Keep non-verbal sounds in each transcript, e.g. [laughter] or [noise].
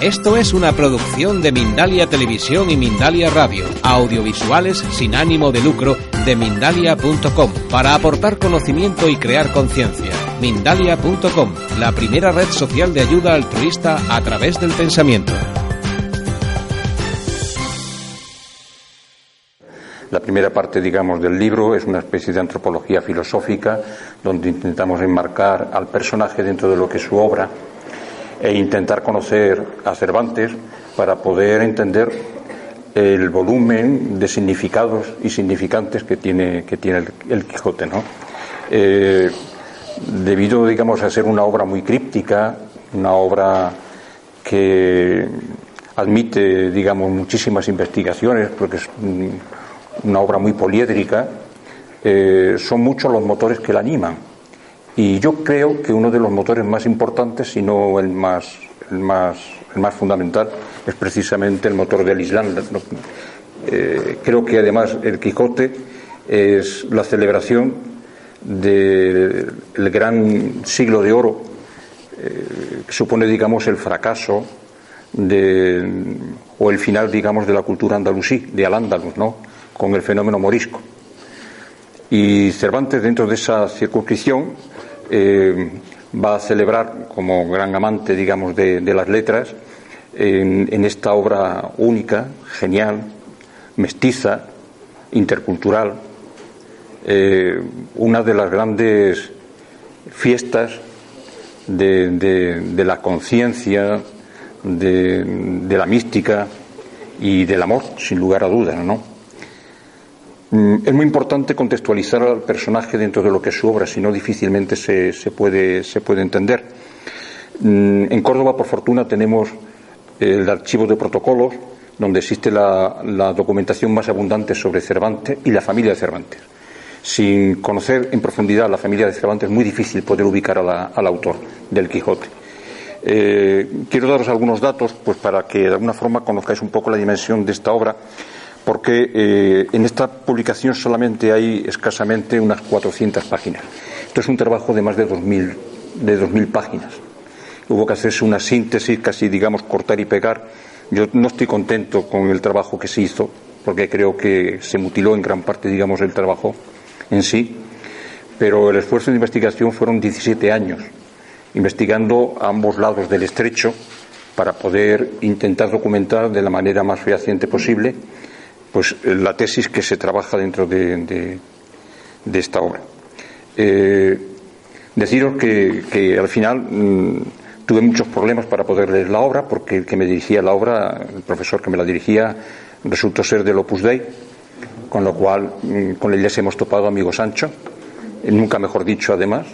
Esto es una producción de Mindalia Televisión y Mindalia Radio, audiovisuales sin ánimo de lucro de mindalia.com, para aportar conocimiento y crear conciencia. Mindalia.com, la primera red social de ayuda altruista a través del pensamiento. La primera parte, digamos, del libro es una especie de antropología filosófica donde intentamos enmarcar al personaje dentro de lo que es su obra e intentar conocer a Cervantes para poder entender el volumen de significados y significantes que tiene, que tiene el, Quijote. ¿no? Eh, debido, digamos, a ser una obra muy críptica, una obra que admite, digamos, muchísimas investigaciones, porque es una obra muy poliédrica, eh, son muchos los motores que la animan. Y yo creo que uno de los motores más importantes, si no el más, el más, el más fundamental, es precisamente el motor del Islam. Eh, creo que además el Quijote es la celebración del gran siglo de oro, eh, que supone, digamos, el fracaso de, o el final, digamos, de la cultura andalusí, de Al-Ándalus, ¿no? con el fenómeno morisco. Y Cervantes, dentro de esa circunscripción, eh, va a celebrar como gran amante, digamos, de, las letras en, esta obra única, genial, mestiza, intercultural, eh, una de las grandes fiestas de, la conciencia, de, de, la mística y del amor, sin lugar a dudas, ¿no? Mm, es muy importante contextualizar al personaje dentro de lo que es su obra, si no difícilmente se, puede, se puede entender. Mm, en Córdoba, por fortuna, tenemos el archivo de protocolos, donde existe la, documentación más abundante sobre Cervantes y la familia de Cervantes. Sin conocer en profundidad la familia de Cervantes es muy difícil poder ubicar al autor del Quijote. Eh, quiero daros algunos datos pues, para que de alguna forma conozcáis un poco la dimensión de esta obra porque eh, en esta publicación solamente hay escasamente unas 400 páginas. Esto es un trabajo de más de 2.000 de páginas. Hubo que hacerse una síntesis, casi digamos cortar y pegar. Yo no estoy contento con el trabajo que se hizo, porque creo que se mutiló en gran parte, digamos, el trabajo en sí. Pero el esfuerzo de investigación fueron 17 años, investigando a ambos lados del estrecho para poder intentar documentar de la manera más fehaciente posible pues eh, la tesis que se trabaja dentro de, esta obra. Eh, deciros que, al final mm, tuve muchos problemas para poder leer la obra, porque el que me dirigía la obra, el profesor que me la dirigía, resultó ser del Opus Dei, con lo cual mm, con él ya se hemos topado amigo Sancho, eh, nunca mejor dicho además,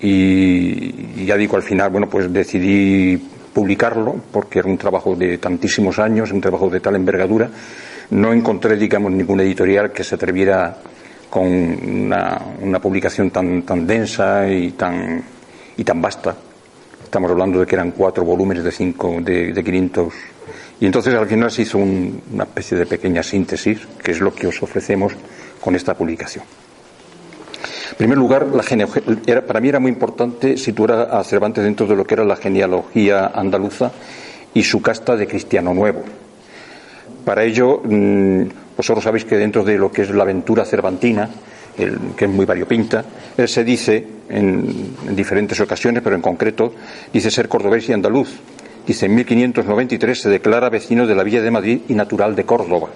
y, y ya digo al final, bueno, pues decidí publicarlo, porque era un trabajo de tantísimos años, un trabajo de tal envergadura, no encontré, digamos, ninguna editorial que se atreviera con una, publicación tan, tan densa y tan, y tan vasta. Estamos hablando de que eran cuatro volúmenes de, cinco, de, de 500. Y entonces al final se hizo una especie de pequeña síntesis, que es lo que os ofrecemos con esta publicación. En primer lugar, la para mí era muy importante situar a Cervantes dentro de lo que era la genealogía andaluza y su casta de cristiano nuevo. Para ello, mm, vosotros sabéis que dentro de lo que es la aventura cervantina, que es muy variopinta, él se dice en, diferentes ocasiones, pero en concreto dice ser cordobés y andaluz. Dice en 1593 se declara vecino de la Villa de Madrid y natural de Córdoba.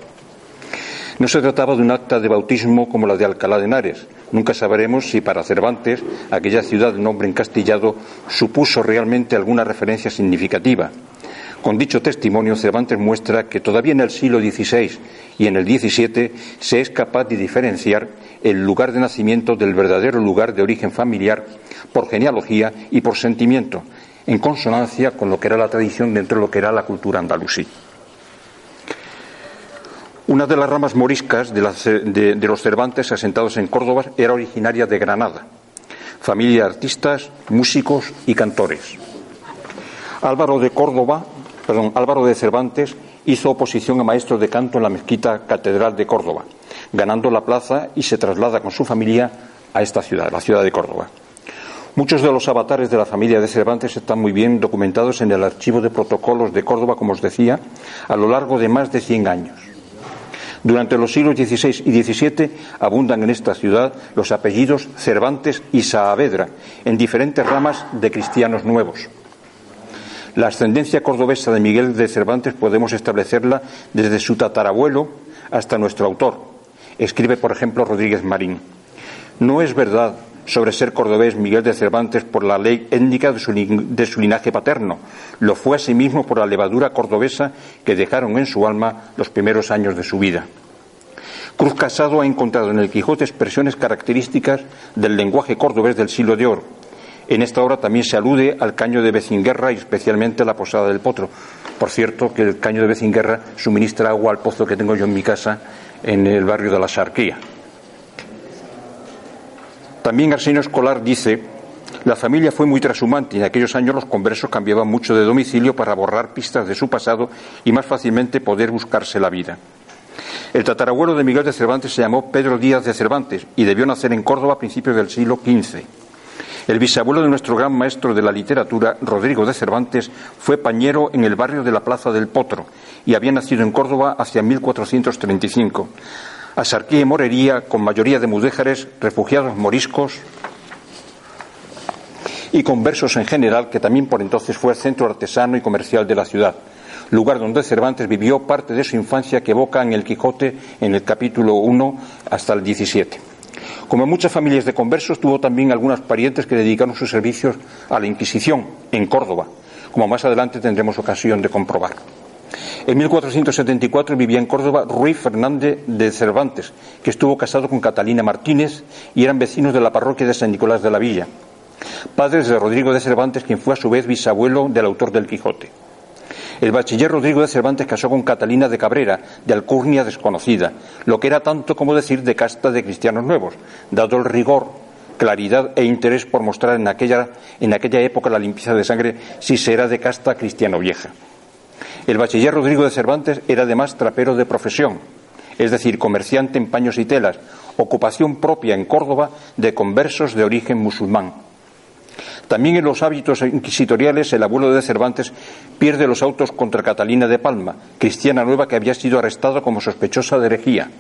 No se trataba de un acta de bautismo como la de Alcalá de Henares. Nunca sabremos si para Cervantes aquella ciudad de nombre encastillado supuso realmente alguna referencia significativa. Con dicho testimonio, Cervantes muestra que todavía en el siglo XVI y en el XVII se es capaz de diferenciar el lugar de nacimiento del verdadero lugar de origen familiar por genealogía y por sentimiento, en consonancia con lo que era la tradición dentro de lo que era la cultura andalusí. Una de las ramas moriscas de, los Cervantes asentados en Córdoba era originaria de Granada, familia de artistas, músicos y cantores. Álvaro de Córdoba, perdón, Álvaro de Cervantes hizo oposición a maestro de canto en la mezquita catedral de Córdoba, ganando la plaza y se traslada con su familia a esta ciudad, la ciudad de Córdoba. Muchos de los avatares de la familia de Cervantes están muy bien documentados en el archivo de protocolos de Córdoba, como os decía, a lo largo de más de 100 años. Durante los siglos XVI y XVII abundan en esta ciudad los apellidos Cervantes y Saavedra, en diferentes ramas de cristianos nuevos. La ascendencia cordobesa de Miguel de Cervantes podemos establecerla desde su tatarabuelo hasta nuestro autor. Escribe, por ejemplo, Rodríguez Marín. No es verdad sobre ser cordobés Miguel de Cervantes por la ley étnica de su, linaje paterno. Lo fue asimismo por la levadura cordobesa que dejaron en su alma los primeros años de su vida. Cruz Casado ha encontrado en el Quijote expresiones características del lenguaje cordobés del siglo de oro, en esta obra también se alude al caño de Becinguerra y especialmente a la posada del Potro. Por cierto, que el caño de Becinguerra suministra agua al pozo que tengo yo en mi casa en el barrio de la Sarquía. También Arsenio Escolar dice, la familia fue muy trashumante y en aquellos años los conversos cambiaban mucho de domicilio para borrar pistas de su pasado y más fácilmente poder buscarse la vida. El tatarabuelo de Miguel de Cervantes se llamó Pedro Díaz de Cervantes y debió nacer en Córdoba a principios del siglo XV. El bisabuelo de nuestro gran maestro de la literatura, Rodrigo de Cervantes, fue pañero en el barrio de la Plaza del Potro y había nacido en Córdoba hacia 1435. Asarquía y Morería, con mayoría de mudéjares, refugiados moriscos y conversos en general, que también por entonces fue el centro artesano y comercial de la ciudad lugar donde Cervantes vivió parte de su infancia que evoca en el Quijote en el capítulo 1 hasta el 17. Como muchas familias de conversos, tuvo también algunos parientes que dedicaron sus servicios a la Inquisición en Córdoba, como más adelante tendremos ocasión de comprobar. En 1474 vivía en Córdoba Ruiz Fernández de Cervantes, que estuvo casado con Catalina Martínez y eran vecinos de la parroquia de San Nicolás de la Villa, padres de Rodrigo de Cervantes, quien fue a su vez bisabuelo del autor del Quijote. El bachiller Rodrigo de Cervantes casó con Catalina de Cabrera, de alcurnia desconocida, lo que era tanto como decir de casta de cristianos nuevos, dado el rigor, claridad e interés por mostrar en aquella, en aquella época la limpieza de sangre si se era de casta cristiano vieja. El bachiller Rodrigo de Cervantes era además trapero de profesión, es decir, comerciante en paños y telas, ocupación propia en Córdoba de conversos de origen musulmán. También en los hábitos inquisitoriales, el abuelo de Cervantes pierde los autos contra Catalina de Palma, cristiana nueva que había sido arrestada como sospechosa de herejía,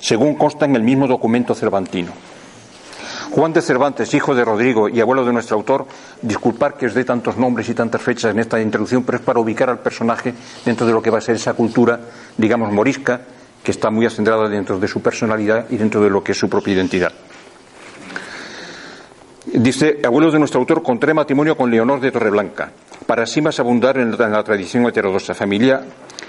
según consta en el mismo documento cervantino. Juan de Cervantes, hijo de Rodrigo y abuelo de nuestro autor, disculpar que os dé tantos nombres y tantas fechas en esta introducción, pero es para ubicar al personaje dentro de lo que va a ser esa cultura, digamos, morisca, que está muy acendrada dentro de su personalidad y dentro de lo que es su propia identidad. Dice, abuelo de nuestro autor, contrae matrimonio con Leonor de Torreblanca, para así más abundar en la, tradición heterodoxa, familia,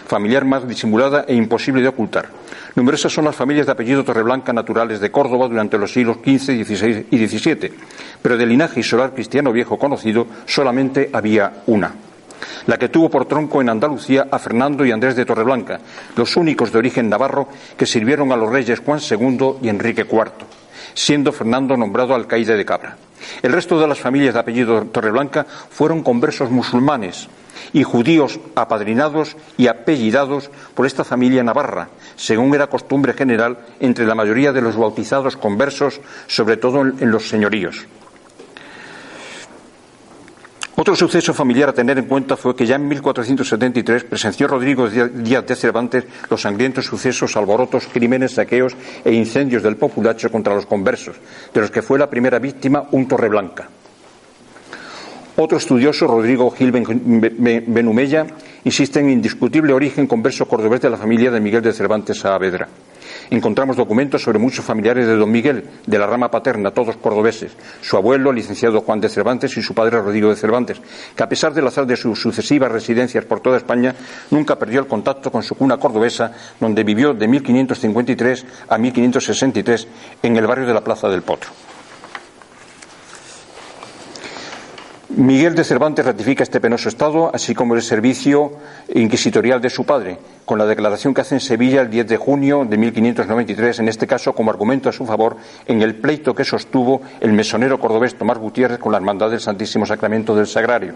familiar más disimulada e imposible de ocultar. Numerosas son las familias de apellido Torreblanca naturales de Córdoba durante los siglos XV, XVI y XVII, pero de linaje y solar cristiano viejo conocido solamente había una la que tuvo por tronco en Andalucía a Fernando y Andrés de Torreblanca, los únicos de origen navarro que sirvieron a los reyes Juan II y Enrique IV siendo Fernando nombrado alcaide de Cabra. El resto de las familias de apellido Torreblanca fueron conversos musulmanes y judíos apadrinados y apellidados por esta familia navarra, según era costumbre general entre la mayoría de los bautizados conversos, sobre todo en los señoríos. Otro suceso familiar a tener en cuenta fue que ya en 1473 presenció Rodrigo Díaz de Cervantes los sangrientos sucesos, alborotos, crímenes, saqueos e incendios del populacho contra los conversos, de los que fue la primera víctima un Torreblanca. Otro estudioso, Rodrigo Gil Benumella, insiste en indiscutible origen converso cordobés de la familia de Miguel de Cervantes Saavedra encontramos documentos sobre muchos familiares de don Miguel, de la rama paterna, todos cordobeses, su abuelo, licenciado Juan de Cervantes, y su padre Rodrigo de Cervantes, que a pesar del azar de sus sucesivas residencias por toda España, nunca perdió el contacto con su cuna cordobesa, donde vivió de 1553 a 1563 en el barrio de la Plaza del Potro. Miguel de Cervantes ratifica este penoso estado, así como el servicio inquisitorial de su padre, con la declaración que hace en Sevilla el 10 de junio de 1593, en este caso como argumento a su favor en el pleito que sostuvo el mesonero cordobés Tomás Gutiérrez con la Hermandad del Santísimo Sacramento del Sagrario,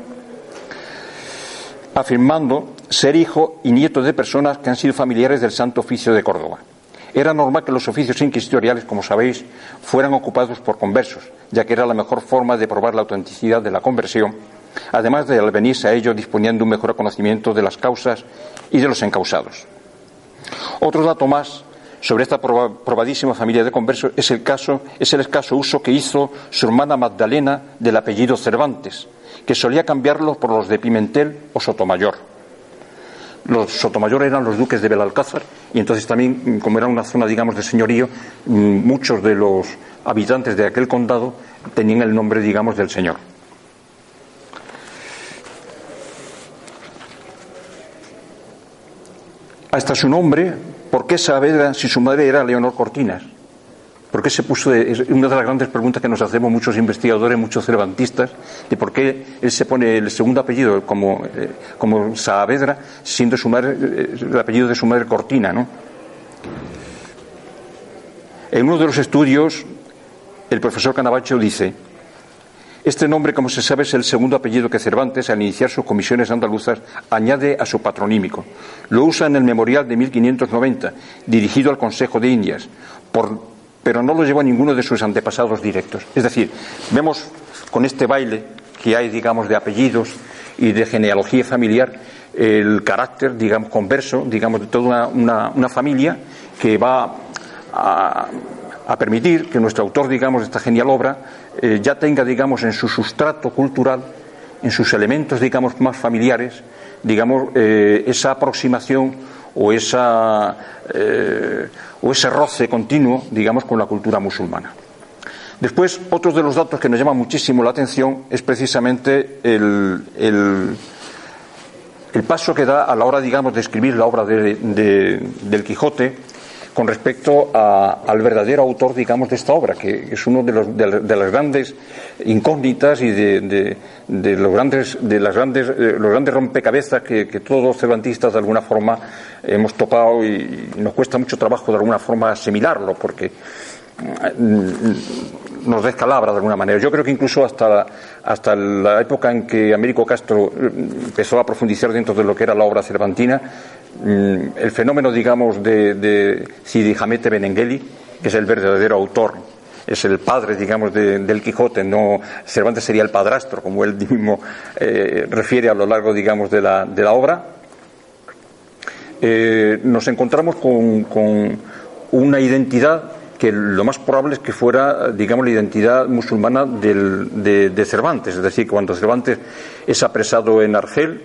afirmando ser hijo y nieto de personas que han sido familiares del Santo Oficio de Córdoba. Era normal que los oficios inquisitoriales, como sabéis, fueran ocupados por conversos, ya que era la mejor forma de probar la autenticidad de la conversión, además de al venirse a ello disponiendo un mejor conocimiento de las causas y de los encausados. Otro dato más sobre esta probadísima familia de conversos es el caso, es el escaso uso que hizo su hermana Magdalena del apellido Cervantes, que solía cambiarlo por los de Pimentel o Sotomayor los Sotomayor eran los duques de Belalcázar y entonces también, mm, como era una zona, digamos, de señorío, mm, muchos de los habitantes de aquel condado tenían el nombre, digamos, del señor. Hasta su nombre, ¿por qué Saavedra si su madre era Leonor Cortinas? ¿Por qué se puso? Es una de las grandes preguntas que nos hacemos muchos investigadores, muchos cervantistas, de por qué él se pone el segundo apellido como, eh, como Saavedra, siendo su madre, eh, el apellido de su madre Cortina, ¿no? En uno de los estudios, el profesor Canavacho dice: Este nombre, como se sabe, es el segundo apellido que Cervantes, al iniciar sus comisiones andaluzas, añade a su patronímico. Lo usa en el memorial de 1590, dirigido al Consejo de Indias, por pero no lo llevó a ninguno de sus antepasados directos. Es decir, vemos con este baile que hay, digamos, de apellidos y de genealogía familiar, el carácter, digamos, converso, digamos, de toda una, familia que va a, permitir que nuestro autor, digamos, de esta genial obra, eh, ya tenga, digamos, en su sustrato cultural, en sus elementos, digamos, más familiares, digamos, eh, esa aproximación o esa eh, o ese roce continuo, digamos, con la cultura musulmana. Después, otro de los datos que nos llama muchísimo la atención es precisamente el, el, paso que da a la hora, digamos, de escribir la obra del Quijote con respecto al verdadero autor, digamos, de esta obra, que es uno de, los, de, las grandes incógnitas y de, los grandes, de las grandes, eh, los grandes rompecabezas que, todos los cervantistas de alguna forma hemos topado y nos cuesta mucho trabajo de alguna forma asimilarlo, porque mm, nos descalabra de alguna manera. Yo creo que incluso hasta, hasta la época en que Américo Castro mm, empezó a profundizar dentro de lo que era la obra cervantina, el fenómeno, digamos, de, de Sidi Hamete Benengeli, que es el verdadero autor, es el padre, digamos, del Quijote, no Cervantes sería el padrastro, como él mismo eh, refiere a lo largo, digamos, de la, de la obra. Eh, nos encontramos con, una identidad que lo más probable es que fuera, digamos, la identidad musulmana de, de Cervantes, es decir, cuando Cervantes es apresado en Argel,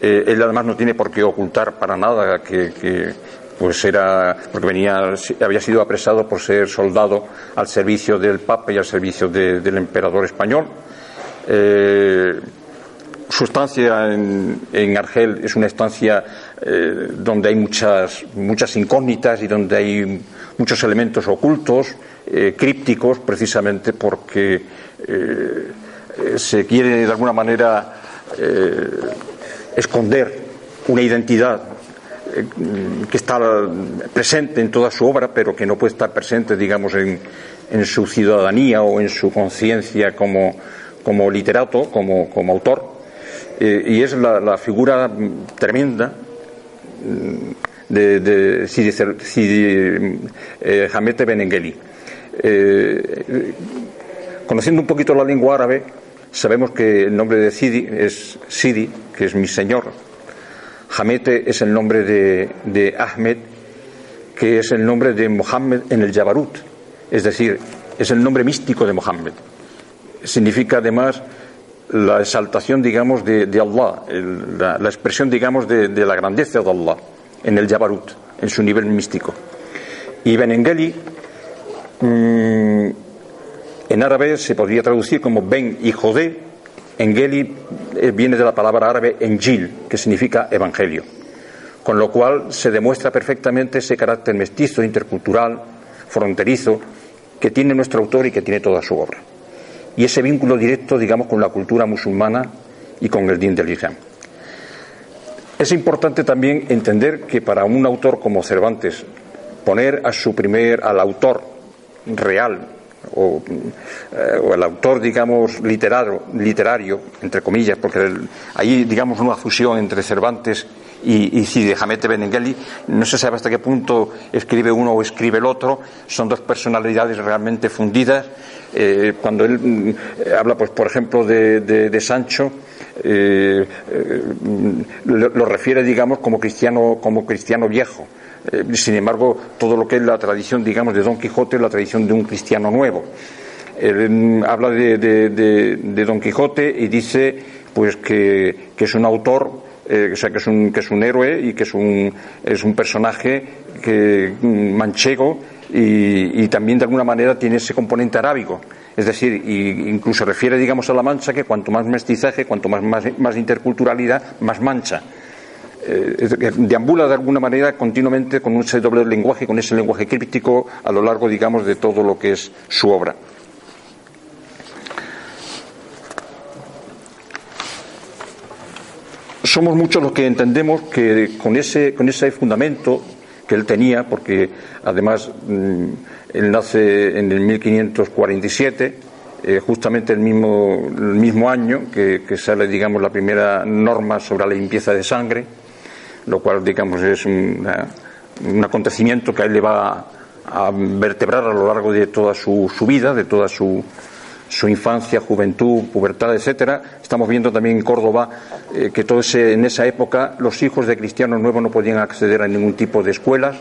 eh, él además no tiene por qué ocultar para nada que, pues era porque venía había sido apresado por ser soldado al servicio del Papa y al servicio del emperador español. Eh, su estancia en, Argel es una estancia eh, donde hay muchas muchas incógnitas y donde hay muchos elementos ocultos, crípticos, precisamente porque se quiere de alguna manera esconder una identidad eh, que está presente en toda su obra, pero que no puede estar presente, digamos, en, su ciudadanía o en su conciencia como, literato, como, autor. Eh, y es la, figura tremenda mm, de, de Sidi, eh, Hamete Benengeli. conociendo un poquito la lengua árabe, Sabemos que el nombre de Sidi es Sidi, que es mi señor. Hamete es el nombre de, Ahmed, que es el nombre de Mohammed en el Jabarut, es decir, es el nombre místico de Mohammed. Significa además la exaltación, digamos, de, Allah, la, expresión, digamos, de, la grandeza de Allah en el Jabarut, en su nivel místico. Y Benengeli mm, en árabe se podría traducir como Ben hijo de. Engeli eh, viene de la palabra árabe Engil, que significa evangelio. Con lo cual se demuestra perfectamente ese carácter mestizo, intercultural, fronterizo, que tiene nuestro autor y que tiene toda su obra. y ese vínculo directo, digamos, con la cultura musulmana y con el din del Islam. Es importante también entender que para un autor como Cervantes, poner a su primer, al autor real, o, eh, el autor, digamos, literario, literario entre comillas, porque hay, digamos, una fusión entre Cervantes y, y de Jamete Benengeli, no se sabe hasta qué punto escribe uno o escribe el otro, son dos personalidades realmente fundidas. Eh, cuando él mm, habla, pues, por ejemplo, de Sancho, eh, eh, lo, refiere, digamos, como cristiano, como cristiano viejo. Eh, sin embargo, todo lo que es la tradición, digamos, de Don Quijote es la tradición de un cristiano nuevo. Mm, habla de, Don Quijote y dice, pues, que, es un autor, o sea, que es un, que es un héroe y que es un, es un personaje que, mm, manchego y, y también de alguna manera tiene ese componente arábigo. Es decir, incluso refiere, digamos, a la mancha que cuanto más mestizaje, cuanto más, más, interculturalidad, más mancha. Eh, deambula de alguna manera continuamente con ese doble lenguaje, con ese lenguaje críptico a lo largo, digamos, de todo lo que es su obra. Somos muchos los que entendemos que con ese, con ese fundamento que él tenía, porque además mm, él nace en el 1547, eh, justamente el mismo, el mismo año que, sale, digamos, la primera norma sobre la limpieza de sangre, lo cual, digamos, es un acontecimiento que a él le va a vertebrar a lo largo de toda su, vida, de toda su, su infancia, juventud, pubertad, etcétera. Estamos viendo también en Córdoba eh, que todo ese, en esa época los hijos de cristianos nuevos no podían acceder a ningún tipo de escuelas.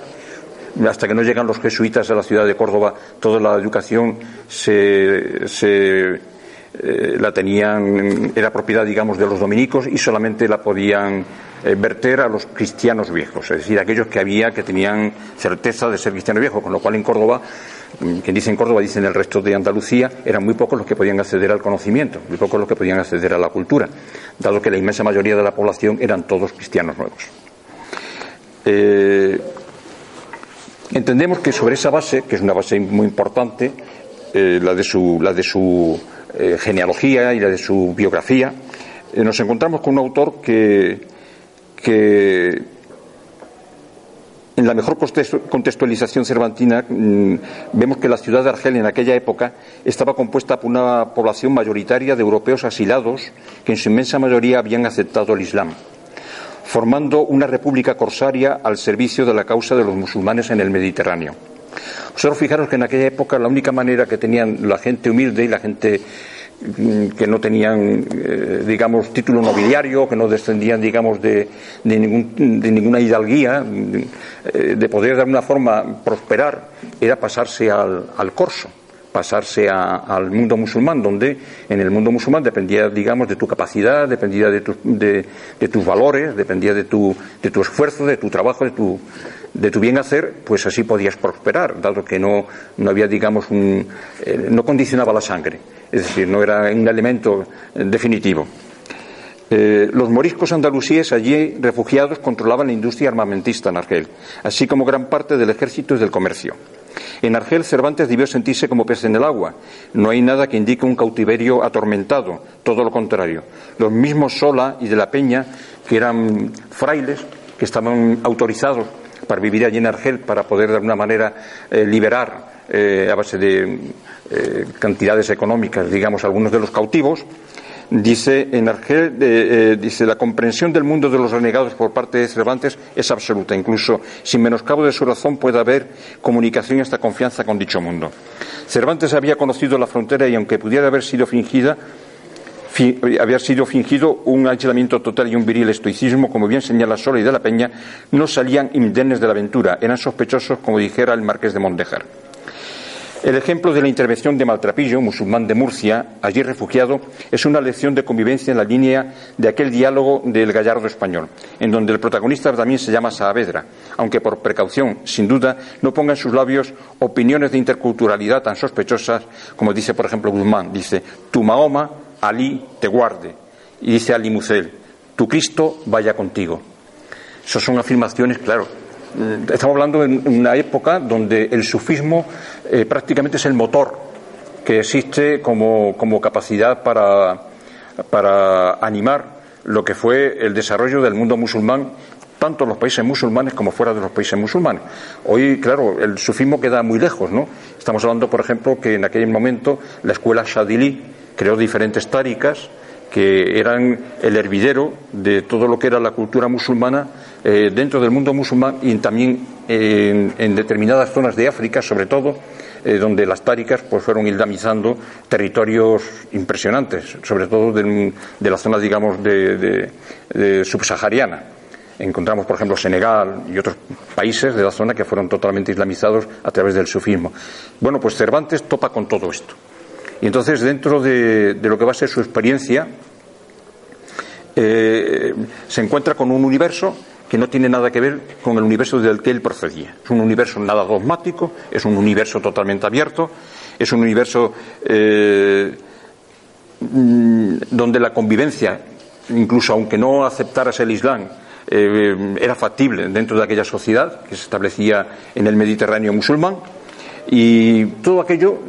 Hasta que no llegan los jesuitas a la ciudad de Córdoba, toda la educación se, se eh, la tenían, era propiedad, digamos, de los dominicos y solamente la podían eh, verter a los cristianos viejos, es decir, aquellos que había que tenían certeza de ser cristianos viejos, con lo cual en Córdoba quien dice en Córdoba dice en el resto de Andalucía, eran muy pocos los que podían acceder al conocimiento, muy pocos los que podían acceder a la cultura, dado que la inmensa mayoría de la población eran todos cristianos nuevos. Eh, entendemos que sobre esa base, que es una base muy importante, la de su, la de su eh, genealogía y la de su biografía, nos encontramos con un autor que, que en la mejor contextualización cervantina mm, vemos que la ciudad de Argel en aquella época estaba compuesta por una población mayoritaria de europeos asilados que en su inmensa mayoría habían aceptado el Islam, formando una república corsaria al servicio de la causa de los musulmanes en el Mediterráneo. Solo fijaros que en aquella época la única manera que tenían la gente humilde y la gente Mm, que no tenían, eh, digamos, título nobiliario, que no descendían, digamos, de, de, ningún, de ninguna hidalguía, eh, de poder de alguna forma prosperar, era pasarse al, al corso pasarse al mundo musulmán, donde en el mundo musulmán dependía, digamos, de tu capacidad, dependía de, de, tus valores, dependía de tu, de tu esfuerzo, de tu trabajo, de tu, de tu bien hacer, pues así podías prosperar, dado que no, no había, digamos, un, eh, no condicionaba la sangre, es decir, no era un elemento eh, definitivo. Eh, los moriscos andalusíes allí refugiados controlaban la industria armamentista en Argel, así como gran parte del ejército y del comercio. En Argel Cervantes debió sentirse como pez en el agua. No hay nada que indique un cautiverio atormentado, todo lo contrario. Los mismos Sola y de la Peña, que eran frailes, que estaban autorizados para vivir allí en Argel, para poder de alguna manera eh, liberar eh, a base de eh, cantidades económicas, digamos, algunos de los cautivos, Dice en Argel, dice la comprensión del mundo de los renegados por parte de Cervantes es absoluta. Incluso sin menoscabo de su razón puede haber comunicación y hasta confianza con dicho mundo. Cervantes había conocido la frontera y aunque pudiera haber sido fingida, había sido fingido un aislamiento total y un viril estoicismo, como bien señala Sola y de la Peña, no salían indemnes de la aventura, eran sospechosos, como dijera el marqués de Mondejar. El ejemplo de la intervención de Maltrapillo, musulmán de Murcia, allí refugiado, es una lección de convivencia en la línea de aquel diálogo del gallardo español, en donde el protagonista también se llama Saavedra, aunque por precaución, sin duda, no ponga en sus labios opiniones de interculturalidad tan sospechosas como dice, por ejemplo, Guzmán. Dice, tu Mahoma, Ali, te guarde. Y dice Ali Mucel, tu Cristo vaya contigo. Esas son afirmaciones, claro, Estamos hablando en una época donde el sufismo eh, prácticamente es el motor que existe como, como capacidad para, para animar lo que fue el desarrollo del mundo musulmán tanto en los países musulmanes como fuera de los países musulmanes. Hoy, claro, el sufismo queda muy lejos, ¿no? Estamos hablando, por ejemplo, que en aquel momento la escuela Shadili creó diferentes táricas que eran el hervidero de todo lo que era la cultura musulmana eh, dentro del mundo musulmán y también en, determinadas zonas de África, sobre todo, eh, donde las táricas pues, fueron islamizando territorios impresionantes, sobre todo de, la zona, digamos, de, subsahariana. Encontramos, por ejemplo, Senegal y otros países de la zona que fueron totalmente islamizados a través del sufismo. Bueno, pues Cervantes topa con todo esto. Y entonces, dentro de, lo que va a ser su experiencia, eh, se encuentra con un universo que no tiene nada que ver con el universo del que él procedía. Es un universo nada dogmático, es un universo totalmente abierto, es un universo eh, donde la convivencia, incluso aunque no aceptaras el Islam, eh, era factible dentro de aquella sociedad que se establecía en el Mediterráneo musulmán y todo aquello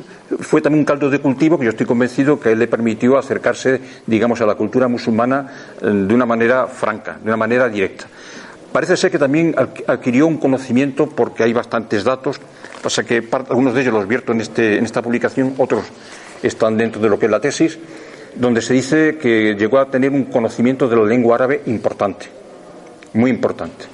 fue también un caldo de cultivo que yo estoy convencido que le permitió acercarse, digamos, a la cultura musulmana eh, de una manera franca, de una manera directa. Parece ser que también adquirió un conocimiento porque hay bastantes datos, pasa que algunos de ellos los vierto en, este, en esta publicación, otros están dentro de lo que es la tesis, donde se dice que llegó a tener un conocimiento de la lengua árabe importante, muy importante.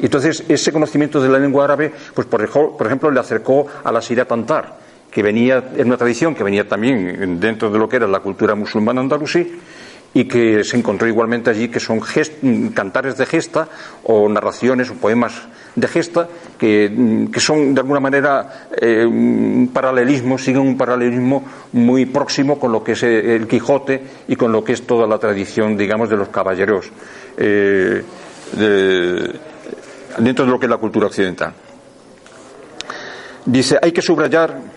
Entonces ese conocimiento de la lengua árabe, pues por ejemplo, le acercó a la Siria Tantar, que venía, en una tradición que venía también dentro de lo que era la cultura musulmana andalusí y que se encontró igualmente allí que son cantares de gesta o narraciones o poemas de gesta que, son de alguna manera eh, un paralelismo, siguen un paralelismo muy próximo con lo que es el Quijote y con lo que es toda la tradición, digamos, de los caballeros eh, dentro de lo que es la cultura occidental. Dice, hay que subrayar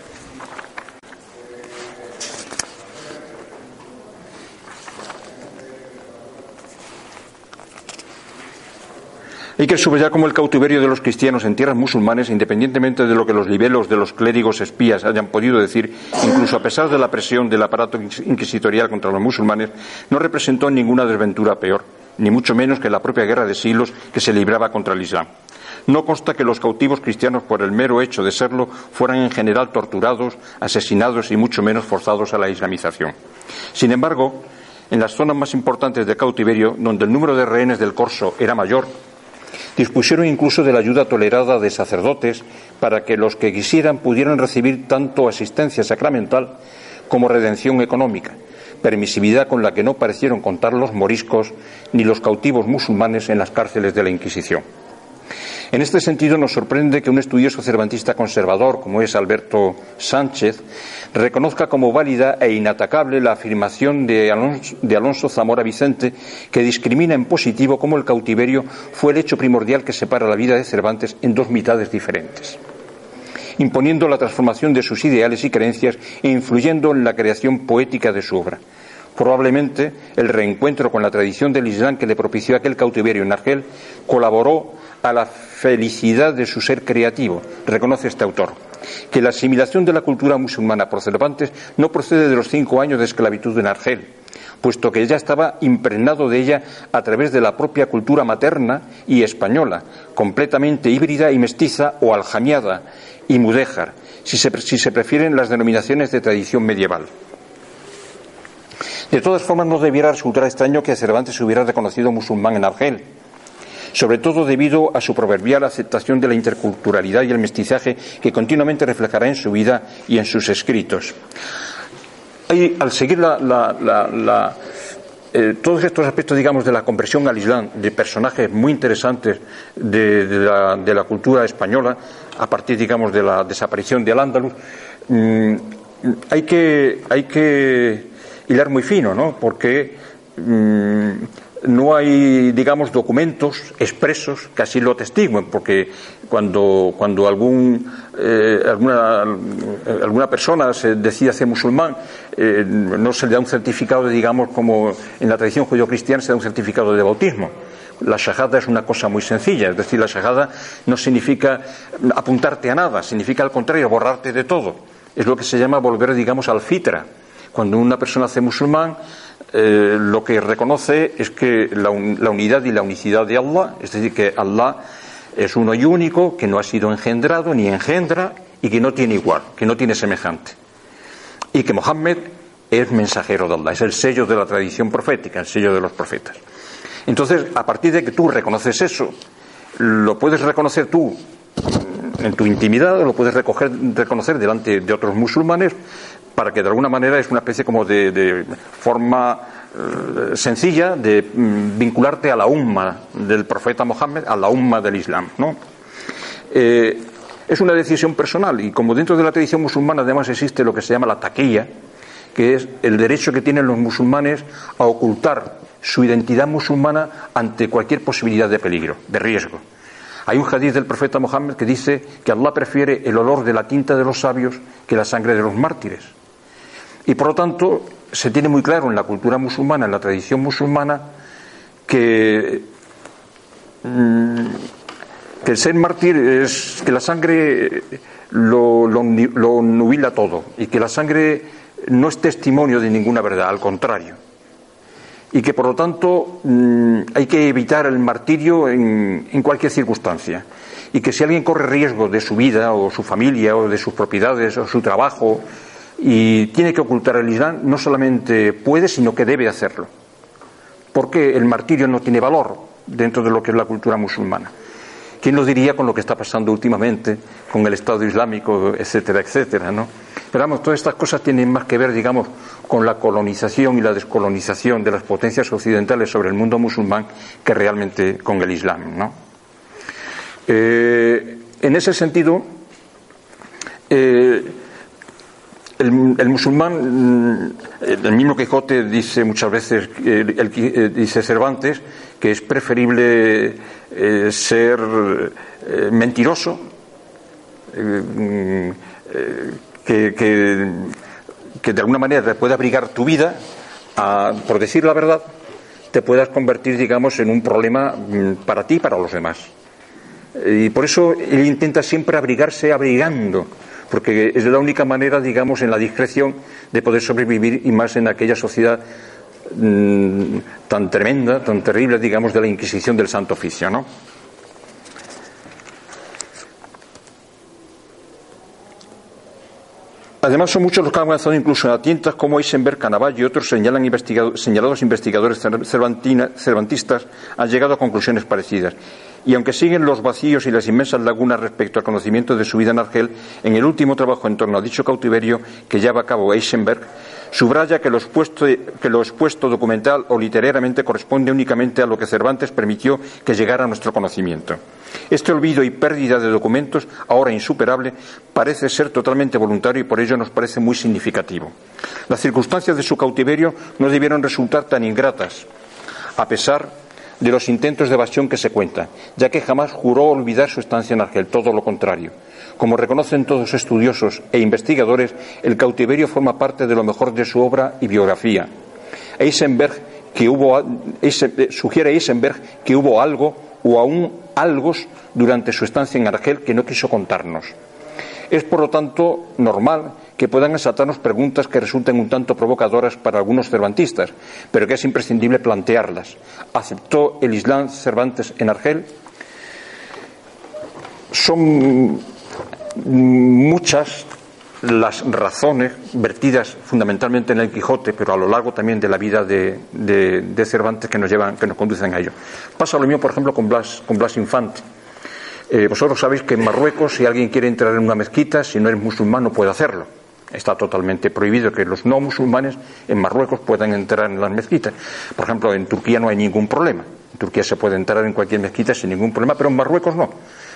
Hay que subrayar como el cautiverio de los cristianos en tierras musulmanes, independientemente de lo que los libelos de los clérigos espías hayan podido decir, incluso a pesar de la presión del aparato inquisitorial contra los musulmanes, no representó ninguna desventura peor, ni mucho menos que la propia guerra de siglos que se libraba contra el Islam. No consta que los cautivos cristianos, por el mero hecho de serlo, fueran en general torturados, asesinados y mucho menos forzados a la islamización. Sin embargo, en las zonas más importantes de cautiverio, donde el número de rehenes del corso era mayor, Dispusieron incluso de la ayuda tolerada de sacerdotes para que los que quisieran pudieran recibir tanto asistencia sacramental como redención económica, permisividad con la que no parecieron contar los moriscos ni los cautivos musulmanes en las cárceles de la Inquisición. En este sentido, nos sorprende que un estudioso cervantista conservador, como es Alberto Sánchez, reconozca como válida e inatacable la afirmación de Alonso, Zamora Vicente, que discrimina en positivo cómo el cautiverio fue el hecho primordial que separa la vida de Cervantes en dos mitades diferentes imponiendo la transformación de sus ideales y creencias e influyendo en la creación poética de su obra. Probablemente el reencuentro con la tradición del Islam que le propició aquel cautiverio en Argel colaboró a la felicidad de su ser creativo, reconoce este autor, que la asimilación de la cultura musulmana por Cervantes no procede de los cinco años de esclavitud en Argel, puesto que ya estaba impregnado de ella a través de la propia cultura materna y española, completamente híbrida y mestiza o aljamiada y mudéjar, si se, si se prefieren las denominaciones de tradición medieval. De todas formas, no debiera resultar extraño que Cervantes se hubiera reconocido musulmán en Argel, sobre todo debido a su proverbial aceptación de la interculturalidad y el mestizaje que continuamente reflejará en su vida y en sus escritos. al seguir eh, todos estos aspectos, digamos, de la conversión al Islam, de personajes muy interesantes de, la, cultura española, a partir, digamos, de la desaparición de Al-Ándalus, mm, hay, que, hay que hilar muy fino, ¿no? Porque mm, no hay, digamos, documentos expresos que así lo atestiguen, porque cuando, cuando algún, eh, alguna, alguna, persona se decide ser musulmán, eh, no se le da un certificado, digamos, como en la tradición judío-cristiana se da un certificado de bautismo. La shahada es una cosa muy sencilla, es decir, la shahada no significa apuntarte a nada, significa al contrario, borrarte de todo es lo que se llama volver, digamos, al fitra. Cuando una persona hace musulmán, eh, lo que reconoce es que la, unidad y la unicidad de Allah, es decir, que Allah es uno y único, que no ha sido engendrado ni engendra y que no tiene igual, que no tiene semejante. Y que Mohammed es mensajero de Allah, es el sello de la tradición profética, el sello de los profetas. Entonces, a partir de que tú reconoces eso, lo puedes reconocer tú en tu intimidad, lo puedes recoger, reconocer delante de otros musulmanes, para que de alguna manera es una especie como de, forma eh, sencilla de mm, vincularte a la umma del profeta Mohammed, a la umma del Islam. ¿no? Eh, es una decisión personal y como dentro de la tradición musulmana además existe lo que se llama la taquilla, que es el derecho que tienen los musulmanes a ocultar su identidad musulmana ante cualquier posibilidad de peligro, de riesgo. Hay un hadith del profeta Mohammed que dice que Allah prefiere el olor de la tinta de los sabios que la sangre de los mártires. Y por lo tanto, se tiene muy claro en la cultura musulmana, en la tradición musulmana, que, mm, el ser mártir es que la sangre lo, lo, nubila todo y que la sangre no es testimonio de ninguna verdad, al contrario. Y que por lo tanto mm, hay que evitar el martirio en, cualquier circunstancia. Y que si alguien corre riesgo de su vida o su familia o de sus propiedades o su trabajo y tiene que ocultar el Islam, no solamente puede, sino que debe hacerlo. Porque el martirio no tiene valor dentro de lo que es la cultura musulmana. ¿Quién lo diría con lo que está pasando últimamente, con el Estado Islámico, etcétera, etcétera, ¿no? Pero vamos, todas estas cosas tienen más que ver, digamos, con la colonización y la descolonización de las potencias occidentales sobre el mundo musulmán que realmente con el Islam, ¿no? Eh, en ese sentido, eh, el, musulmán, mm, el mismo Quijote dice muchas veces, eh, dice Cervantes, que es preferible eh, ser eh, mentiroso mm, que, que, de alguna manera te puede abrigar tu vida por decir la verdad te puedas convertir digamos en un problema mm, para ti y para los demás. Y por eso él intenta siempre abrigarse abrigando porque es la única manera, digamos, en la discreción de poder sobrevivir y más en aquella sociedad mm, tan tremenda, tan terrible, digamos, de la Inquisición del Santo Oficio, ¿no? Además, son muchos los que han avanzado incluso a tientas como Eisenberg, Canavallo y otros señalan señalados investigadores cervantistas han llegado a conclusiones parecidas. Y aunque siguen los vacíos y las inmensas lagunas respecto al conocimiento de su vida en Argel, en el último trabajo en torno a dicho cautiverio que lleva a cabo Eisenberg, subraya que lo, expuesto, que lo expuesto documental o literariamente corresponde únicamente a lo que Cervantes permitió que llegara a nuestro conocimiento. Este olvido y pérdida de documentos, ahora insuperable, parece ser totalmente voluntario y por ello nos parece muy significativo. Las circunstancias de su cautiverio no debieron resultar tan ingratas, a pesar de los intentos de evasión que se cuentan, ya que jamás juró olvidar su estancia en Argel, todo lo contrario. Como reconocen todos estudiosos e investigadores, el cautiverio forma parte de lo mejor de su obra y biografía. Eisenberg, que hubo, eh, sugiere Eisenberg que hubo algo o aún algo durante su estancia en Argel que no quiso contarnos. Es, por lo tanto, normal que puedan asaltarnos preguntas que resulten un tanto provocadoras para algunos cervantistas, pero que es imprescindible plantearlas. ¿Aceptó el Islam Cervantes en Argel? Son muchas las razones vertidas fundamentalmente en el Quijote, pero a lo largo también de la vida de, Cervantes que nos llevan, que nos conducen a ello. Pasa lo mismo, por ejemplo, con Blas, con Blas Infante. Eh, vosotros sabéis que en Marruecos, si alguien quiere entrar en una mezquita, si no es musulmán, no puede hacerlo Está totalmente prohibido que los no musulmanes en Marruecos puedan entrar en las mezquitas. Por ejemplo, en Turquía no hay ningún problema. En Turquía se puede entrar en cualquier mezquita sin ningún problema, pero en Marruecos no.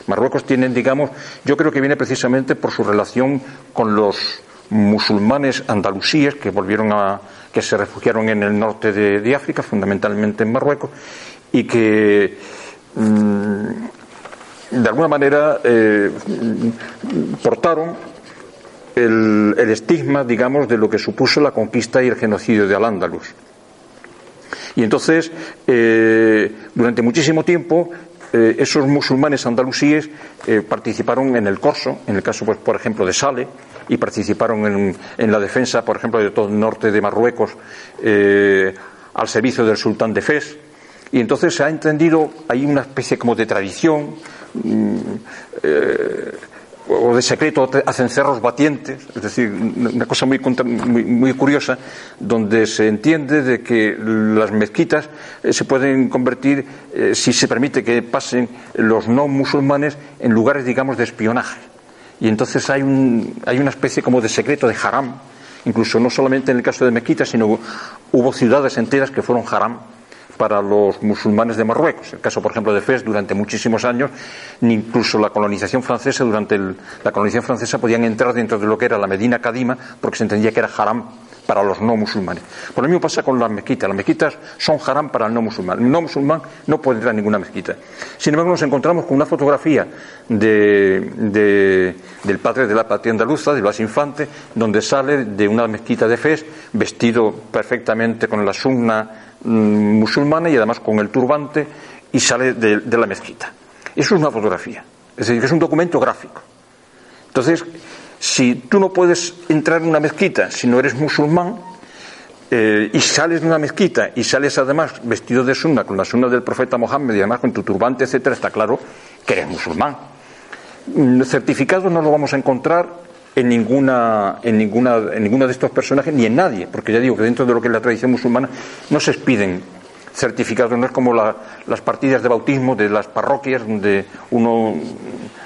Marruecos tienen, digamos, yo creo que viene precisamente por su relación con los musulmanes andalusíes que volvieron a, que se refugiaron en el norte de, África, fundamentalmente en Marruecos, y que mm, de alguna manera eh, portaron el, estigma, digamos, de lo que supuso la conquista y el genocidio de Al-Ándalus. Y entonces, eh, durante muchísimo tiempo, eh, esos musulmanes andalusíes eh, participaron en el corso, en el caso, pues, por ejemplo, de Sale, y participaron en, la defensa, por ejemplo, de todo el norte de Marruecos al servicio del sultán de Fez. Y entonces se ha entendido, hay una especie como de tradición, mm, o de secreto hacen cerros batientes, es decir, una cosa muy, muy, curiosa, donde se entiende de que las mezquitas eh, se pueden convertir, eh, si se permite que pasen los no musulmanes, en lugares, digamos, de espionaje. Y entonces hay, un, hay una especie como de secreto de haram, incluso no solamente en el caso de mezquitas, sino hubo ciudades enteras que fueron haram para los musulmanes de Marruecos. El caso, por ejemplo, de Fez durante muchísimos años, ni incluso la colonización francesa, durante la colonización francesa podían entrar dentro de lo que era la Medina Kadima porque se entendía que era haram para los no musulmanes. Por lo mismo pasa con las mezquitas. Las mezquitas son haram para el no musulmán. El no musulmán no puede entrar en ninguna mezquita. Sin embargo, nos encontramos con una fotografía de, del padre de la patria andaluza, de Blas Infante, donde sale de una mezquita de Fez, vestido perfectamente con la sunna Mm, musulmana y además con el turbante y sale de, la mezquita. Eso es una fotografía, es decir, que es un documento gráfico. Entonces, si tú no puedes entrar en una mezquita si no eres musulmán, eh, y sales de una mezquita y sales además vestido de sunna, con la sunna del profeta Mohammed y además con tu turbante, etcétera, está claro que eres musulmán. Mm, certificado no lo vamos a encontrar en ninguna, en ninguna, en ninguno de estos personajes ni en nadie, porque ya digo que dentro de lo que es la tradición musulmana no se expiden certificados, no es como las partidas de bautismo de las parroquias donde uno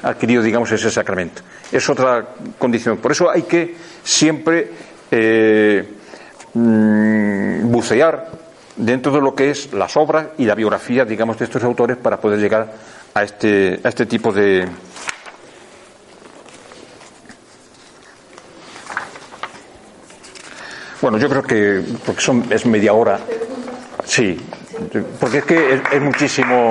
ha adquirido, digamos, ese sacramento. Es otra condición. Por eso hay que siempre eh, mm, bucear dentro de lo que es las obras y la biografía, digamos, de estos autores para poder llegar a este, a este tipo de, Bueno, yo creo que porque son, es media hora. Sí, porque es que es, muchísimo.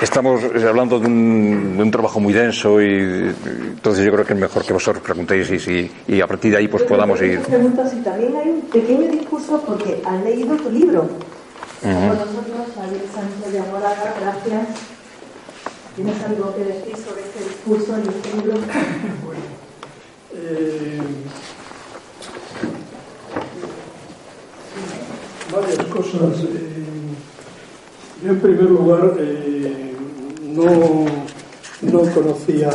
Estamos hablando de un, de un, trabajo muy denso y entonces yo creo que es mejor que vosotros preguntéis y, si, y a partir de ahí pues podamos ir. Pregunto si también hay un pequeño discurso porque han leído tu libro. Uh -huh. Con nosotros, Sánchez de Amoraga, gracias. ¿Tienes algo que decir sobre este discurso en este libro? [laughs] Eh, varias cosas. Eh, yo, en primer lugar, eh, no, no conocía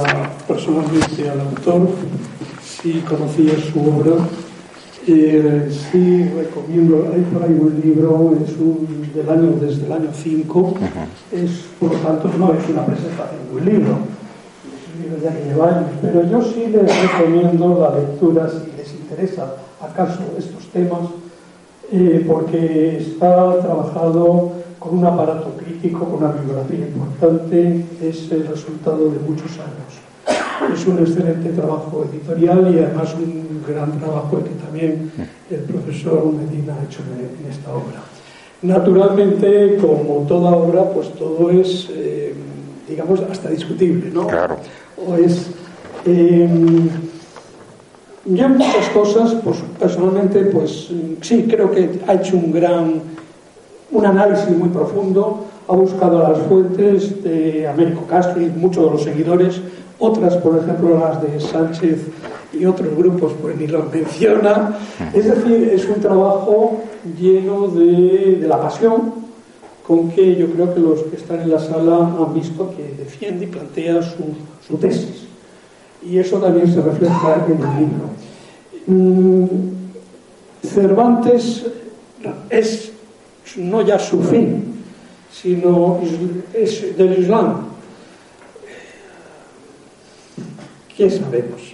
personalmente al autor, sí conocía su obra. sí recomiendo, hay por ahí un libro, es un, del año, desde el año 5, es, por lo tanto no es una presentación de un libro, pero yo sí les recomiendo la lectura si les interesa acaso estos temas, eh, porque está trabajado con un aparato crítico, con una bibliografía importante, es el resultado de muchos años. Es un excelente trabajo editorial y además un gran trabajo que también el profesor Medina ha hecho en, esta obra. Naturalmente, como toda obra, pues todo es, eh, digamos, hasta discutible, ¿no? Claro pues eh, yo muchas cosas, pues personalmente, pues sí, creo que ha hecho un gran, un análisis muy profundo, ha buscado las fuentes de Américo Castro y muchos de los seguidores, otras, por ejemplo, las de Sánchez y otros grupos, pues ni los [laughs] menciona. Es decir, es un trabajo lleno de, de la pasión, con que yo creo que los que están en la sala han visto que defiende y plantea su, tesis. Y eso también se refleja en el libro. Mm, Cervantes es no ya su fin, sino es del Islam. ¿Qué sabemos?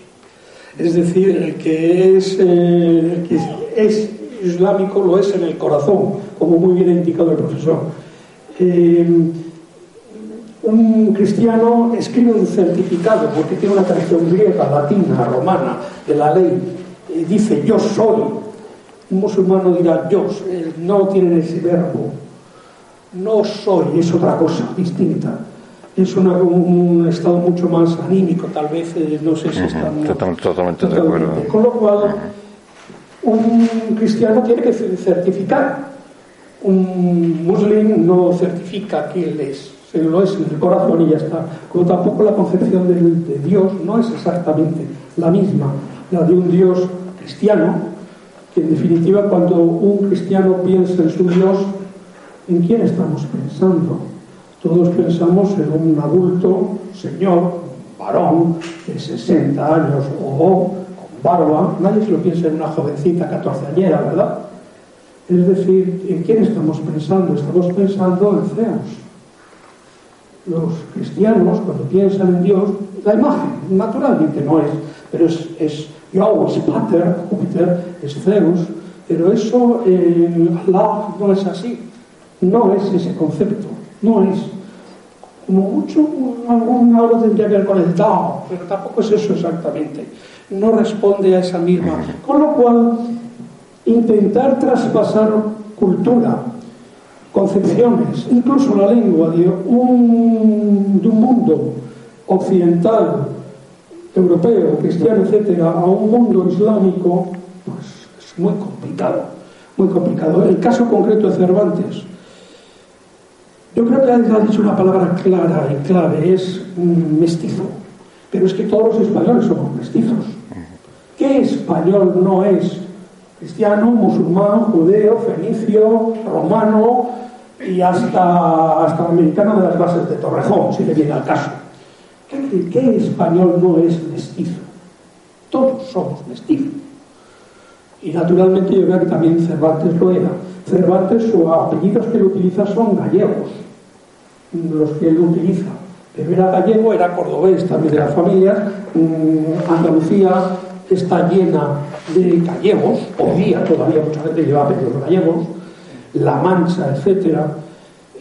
Es decir, el que es, eh, islámico lo es en el corazón, como muy bien ha indicado el profesor eh, un cristiano escribe un certificado porque tiene una tradición griega, latina, romana, de la ley, y dice yo soy. Un musulmán dirá yo, no tiene ese verbo. No soy, es otra cosa distinta. Es un estado mucho más anímico, tal vez, eh, no sé si. Totalmente, totalmente, de acuerdo. Con lo cual, un cristiano tiene que certificar Un muslim no certifica que él es, lo es en el corazón y ya está. Como tampoco la concepción de, de Dios no es exactamente la misma, la de un Dios cristiano, que en definitiva cuando un cristiano piensa en su Dios, ¿en quién estamos pensando? Todos pensamos en un adulto, señor, varón, de 60 años o con barba. Nadie se lo piensa en una jovencita 14 añera, ¿verdad? Es decir, ¿en quién estamos pensando? Estamos pensando en Zeus. Los cristianos, cuando piensan en Dios, la imagen, naturalmente no es, pero es, es es Pater, Júpiter, es Zeus, pero eso, Allah no es así, no es ese concepto, no es. Como mucho, algún algo tendría que ver con el Tao, pero tampoco es eso exactamente. No responde a esa misma. Con lo cual, intentar traspasar cultura, concepciones, incluso la lengua de un, de un mundo occidental, europeo, cristiano, etcétera, a un mundo islámico, pues es muy complicado, muy complicado. El caso concreto de Cervantes, yo creo que ha dicho una palabra clara y clave, es mestizo. Pero es que todos los españoles somos mestizos. ¿Qué español no es cristiano, musulmán, judeo, fenicio, romano y hasta, hasta americano de las bases de Torrejón, si le viene al caso. ¿Qué, ¿Qué, español no es mestizo? Todos somos mestizos. Y naturalmente yo creo que también Cervantes lo era. Cervantes, sus apellidos que él utiliza son gallegos, los que él utiliza. Pero era gallego, era cordobés también de las familias. Andalucía está llena de gallegos, hoy día todavía mucha gente lleva apellidos gallegos, La Mancha, etc.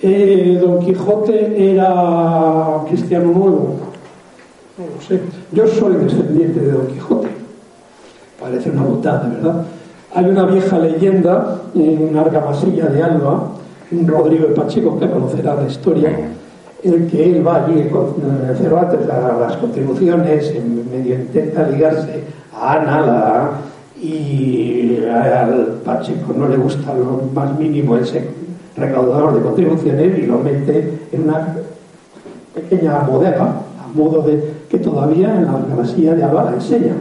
Eh, Don Quijote era cristiano nuevo, no lo sé. Yo soy descendiente de Don Quijote, parece una botada, ¿verdad? Hay una vieja leyenda en Argamasilla de Alba, un Rodrigo de Pacheco, que conocerá la historia, el que él va allí con Cervantes a las contribuciones, medio intenta ligarse a Ana, la, y al Pacheco no le gusta lo más mínimo ese recaudador de contribuciones y lo mete en una pequeña bodega, a modo de que todavía en la Argamasilla de Alba la enseña.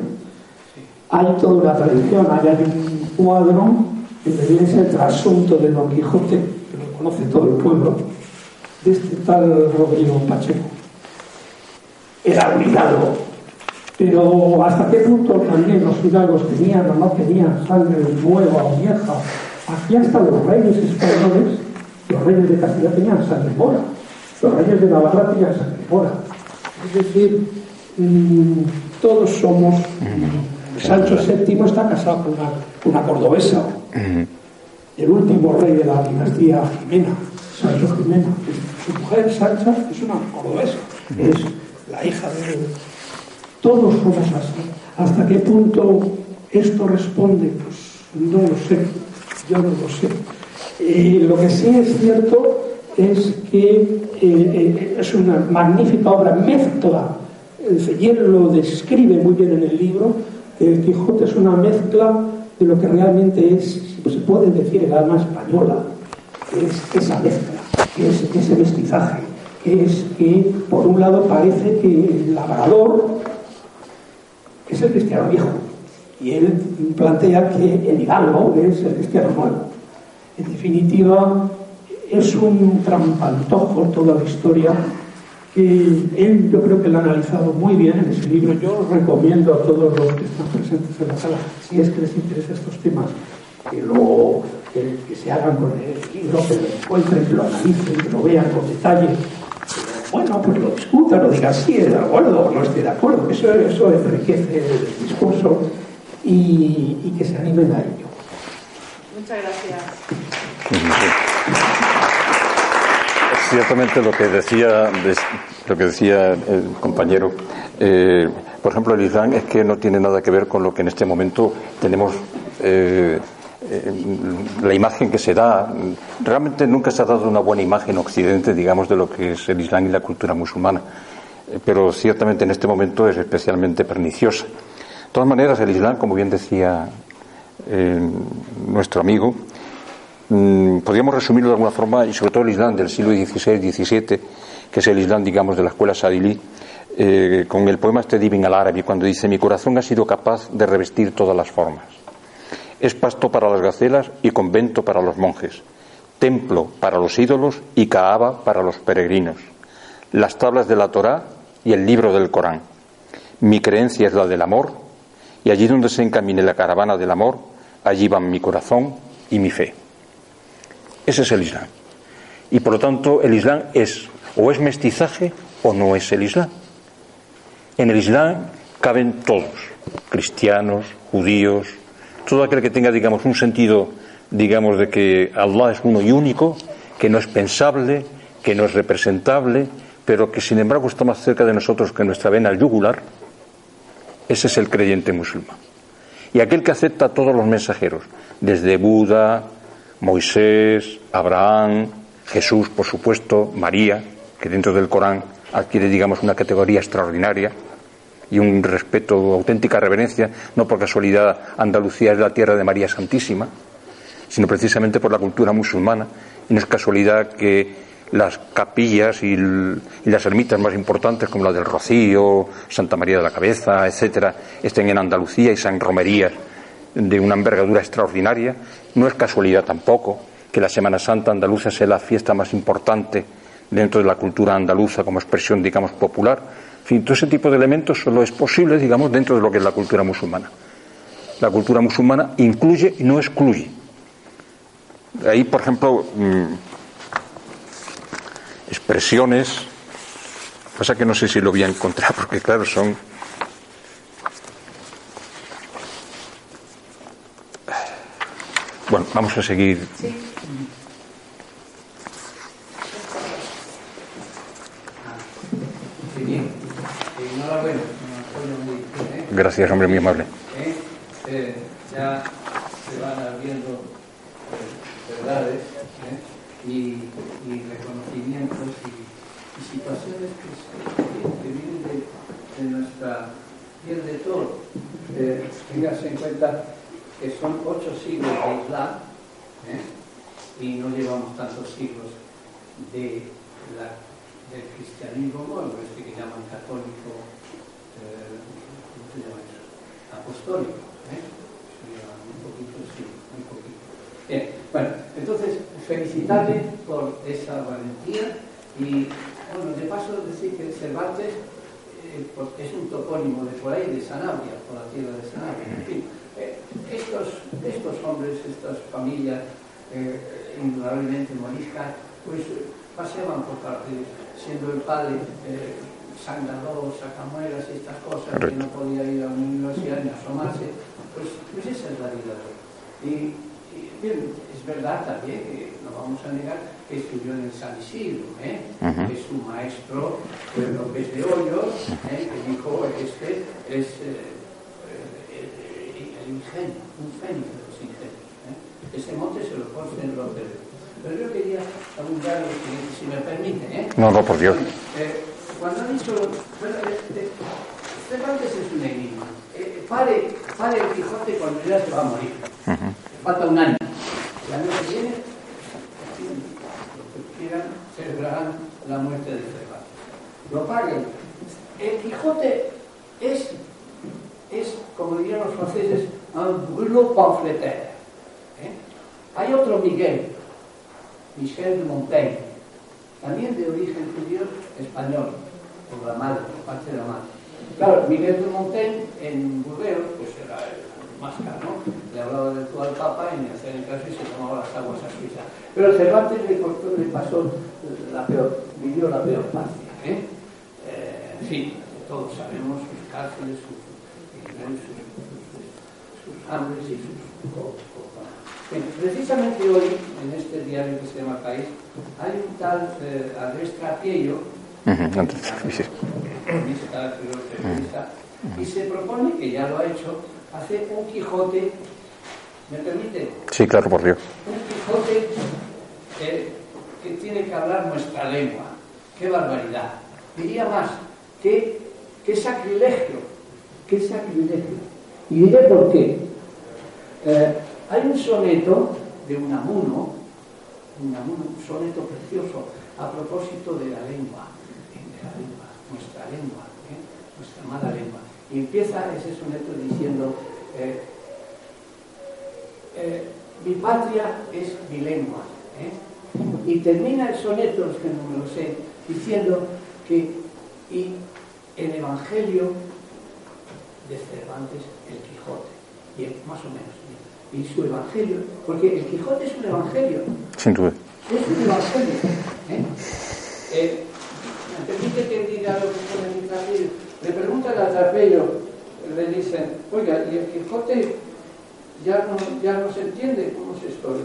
Hay toda una tradición, hay un cuadro que viene el trasunto de Don Quijote, que lo conoce todo el pueblo, de este tal Rodrigo Pacheco. Era un hidalgo, pero hasta qué punto también los hidalgos tenían o no tenían sangre nueva o vieja. Aquí hasta los reyes españoles, los reyes de Castilla tenían sangre mora, los reyes de Navarra tenían sangre mora. Es decir, mmm, todos somos. Sancho VII está casado con una, una cordobesa, el último rey de la dinastía Jimena, Sancho Jimena. Su mujer, Sancha, es una cordobesa, es la hija de... Todos somos así. ¿Hasta qué punto esto responde? Pues no lo sé, yo no lo sé. Eh, lo que sí es cierto es que eh, eh, es una magnífica obra, mezcla, él lo describe muy bien en el libro, el Quijote es una mezcla de lo que realmente es, se puede decir, el alma española, que es esa mezcla, que es ese mestizaje, que es que, por un lado, parece que el labrador es el cristiano viejo, y él plantea que el hidalgo es el cristiano nuevo. En definitiva, es un trampantojo toda la historia que él yo creo que lo ha analizado muy bien en ese libro. Yo recomiendo a todos los que están presentes en la sala, si es que les interesa estos temas, que, lo, que, que se hagan con el libro, que lo encuentren, que lo analicen, que lo vean con detalle. Bueno, pues lo discutan, lo digan sí, de acuerdo o no estoy de acuerdo. Eso, eso enriquece el discurso y, y que se animen a ello. Muchas gracias. Ciertamente lo que decía, lo que decía el compañero, eh, por ejemplo, el Islam es que no tiene nada que ver con lo que en este momento tenemos. Eh, la imagen que se da, realmente nunca se ha dado una buena imagen occidente, digamos, de lo que es el Islam y la cultura musulmana, pero ciertamente en este momento es especialmente perniciosa. De todas maneras, el Islam, como bien decía eh, nuestro amigo, mm, podríamos resumirlo de alguna forma, y sobre todo el Islam del siglo XVI-XVII, que es el Islam, digamos, de la escuela Sadili, eh, con el poema este Divin al árabe, cuando dice: Mi corazón ha sido capaz de revestir todas las formas. Es pasto para las gacelas y convento para los monjes, templo para los ídolos y caaba para los peregrinos, las tablas de la Torá y el libro del Corán. Mi creencia es la del amor, y allí donde se encamine la caravana del amor, allí van mi corazón y mi fe. Ese es el Islam. Y por lo tanto, el Islam es o es mestizaje o no es el Islam. En el Islam caben todos, cristianos, judíos, todo aquel que tenga, digamos, un sentido, digamos, de que Allah es uno y único, que no es pensable, que no es representable, pero que sin embargo está más cerca de nosotros que nuestra vena yugular, ese es el creyente musulmán. Y aquel que acepta a todos los mensajeros, desde Buda, Moisés, Abraham, Jesús, por supuesto, María, que dentro del Corán adquiere, digamos, una categoría extraordinaria y un respeto, auténtica reverencia, no por casualidad Andalucía es la tierra de María Santísima, sino precisamente por la cultura musulmana. Y no es casualidad que las capillas y, las ermitas más importantes como la del Rocío, Santa María de la Cabeza, etcétera, estén en Andalucía y sean romerías de una envergadura extraordinaria. No es casualidad tampoco que la Semana Santa andaluza sea la fiesta más importante dentro de la cultura andaluza como expresión, digamos, popular. Fin, todo ese tipo de elementos solo es posible, digamos, dentro de lo que es la cultura musulmana. La cultura musulmana incluye y no excluye. Ahí, por ejemplo, mm, expresiones. Pasa que no sé si lo voy a encontrar, porque claro, son. Bueno, vamos a seguir. Gracias, hombre, muy amable. ¿Eh? Eh, ya se van viendo eh, verdades y, reconocimientos y, situaciones que, vienen de, nuestra piel de todo. Eh, en cuenta que son ocho siglos de Islam ¿eh? y no llevamos tantos siglos de del cristianismo, bueno, este que llaman católico, eh, ¿cómo se llama eso? Apostólico. ¿eh? Un poquito, sí, un poquito. Bien, bueno, entonces felicitarle por esa valentía y, bueno, de paso decir que Cervantes eh, es un topónimo de por ahí, de Sanabria, por la tierra de Sanabria. Eh, estos, hombres, estas familias, eh, indudablemente moriscas, pues paseaban por parte, siendo el padre eh, sangrador, sacamuelas y estas cosas, que no podía ir a una universidad ni asomarse, pues, pues esa es la vida. Y, es verdad también que vamos a negar que estudió en el San Isidro, ¿eh? que es un maestro de López de Hoyos, ¿eh? que dijo este es eh, el ingenio, un fénix de los ingenios. Ese monte se lo pone en López de Pero yo quería abundar si me permite. No, no, por Dios. cuando ha dicho, bueno, este, Cervantes es un enigma. pare, pare el Quijote cuando ya se va a morir. Falta un año. El año que viene, celebrarán la muerte de Cervantes. Lo paguen. El Quijote es, es como dirían los franceses, un brûlot pamphlétaire. ¿eh? Hay otro Miguel, Michel de Montaigne, también de origen judío español, por la madre, por parte de la madre. Claro, Miguel de Montaigne en Burdeos, pues era el máscara, ¿no? Le hablaba del todo al Papa y me hacía el caso y se tomaba las aguas a Suiza. Pero Cervantes le, cortó, le pasó la peor, vivió la peor parte. ¿eh? Eh, en fin, todos sabemos sus cárceles, sus, sus, sus hambres y sus Bien, precisamente hoy, en este diario que se llama País, hay un tal eh, Andrés Trapiello, y se propone, que ya lo ha hecho, hace un Quijote, ¿me permite? Sí, claro, por Dios. Un Quijote que tiene que hablar nuestra lengua. ¡Qué barbaridad! Diría más, qué, qué sacrilegio, qué sacrilegio. Y diré por qué. Eh, hay un soneto de Unamuno un soneto precioso a propósito de la lengua, de la lengua, nuestra lengua, ¿eh? nuestra amada lengua. Y empieza ese soneto diciendo, eh, eh, mi patria es mi lengua. Y termina el soneto, es que no me lo sé, diciendo que y el Evangelio de Cervantes, el Quijote, y más o menos, y su Evangelio, porque el Quijote es un Evangelio. Sin duda. Es un Evangelio. ¿eh? Eh, me permite que diga lo que pone en mi. Le preguntan al trapello, le dicen, oiga, ¿y el Quijote ya no, ya no se entiende cómo es esto?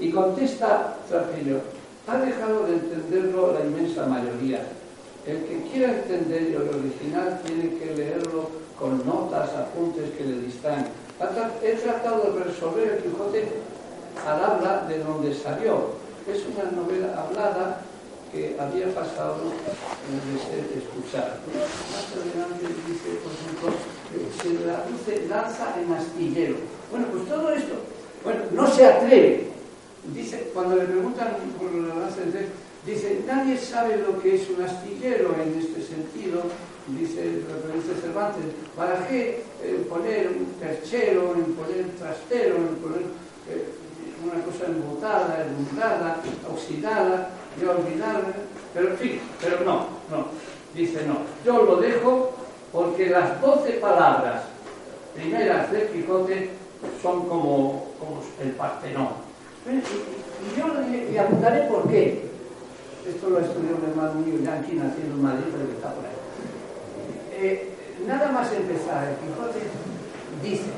Y contesta Trapello, ha dejado de entenderlo la inmensa mayoría. El que quiera entender el original tiene que leerlo con notas, apuntes que le distraen. He tratado de resolver el Quijote al habla de donde salió. Es una novela hablada había pasado de ser escuchada. Más adelante dice, por ejemplo, se traduce lanza en astillero. Bueno, pues todo esto, bueno, no se atreve. Dice, cuando le preguntan por la lanza de Dice, nadie sabe lo que es un astillero en este sentido, dice referencia Cervantes. ¿Para qué eh, poner un perchero, en poner un trastero, en poner eh, una cosa embotada, enlumbrada, oxidada, yo olvidarme? Pero en fin, pero no, no. Dice, no, yo lo dejo porque las doce palabras primeras del Quijote son como, como el Partenón. Y, y yo le apuntaré por qué. Esto lo estudió un hermano mío Yankee, nacido en Madrid, pero que está por ahí. Eh, nada más empezar, el Quijote dice,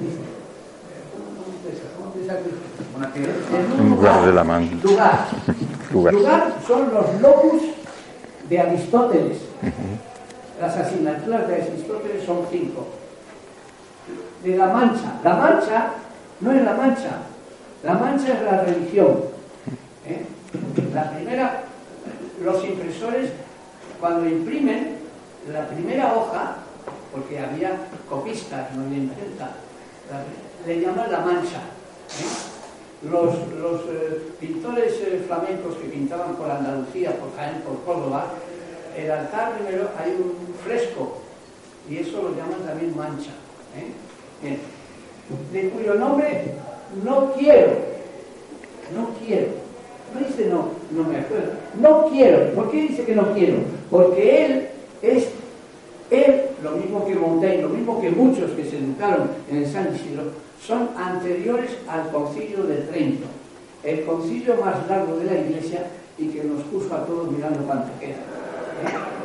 dice, ¿cómo empieza? ¿Cómo empieza el Quijote? En un lugar de la mano. Lugar. Lugar. Lugar son los locus de Aristóteles. Las asignaturas de Aristóteles son cinco. De la mancha. La mancha no es la mancha. La mancha es la religión. ¿eh? La primera, los impresores, cuando imprimen la primera hoja, porque había copistas, no había imprenta, le llaman la mancha. ¿eh? Los, los eh, pintores eh, flamencos que pintaban por Andalucía, por Jaén, por Córdoba, el altar primero hay un fresco, y eso lo llaman también mancha. Bien. De cuyo nombre no quiero, no quiero no dice no, no me acuerdo. No quiero. ¿Por qué dice que no quiero? Porque él es, él, lo mismo que Montaigne, lo mismo que muchos que se educaron en el San Isidro, son anteriores al concilio de Trento, el concilio más largo de la Iglesia y que nos puso a todos mirando cuánto queda. ¿Eh?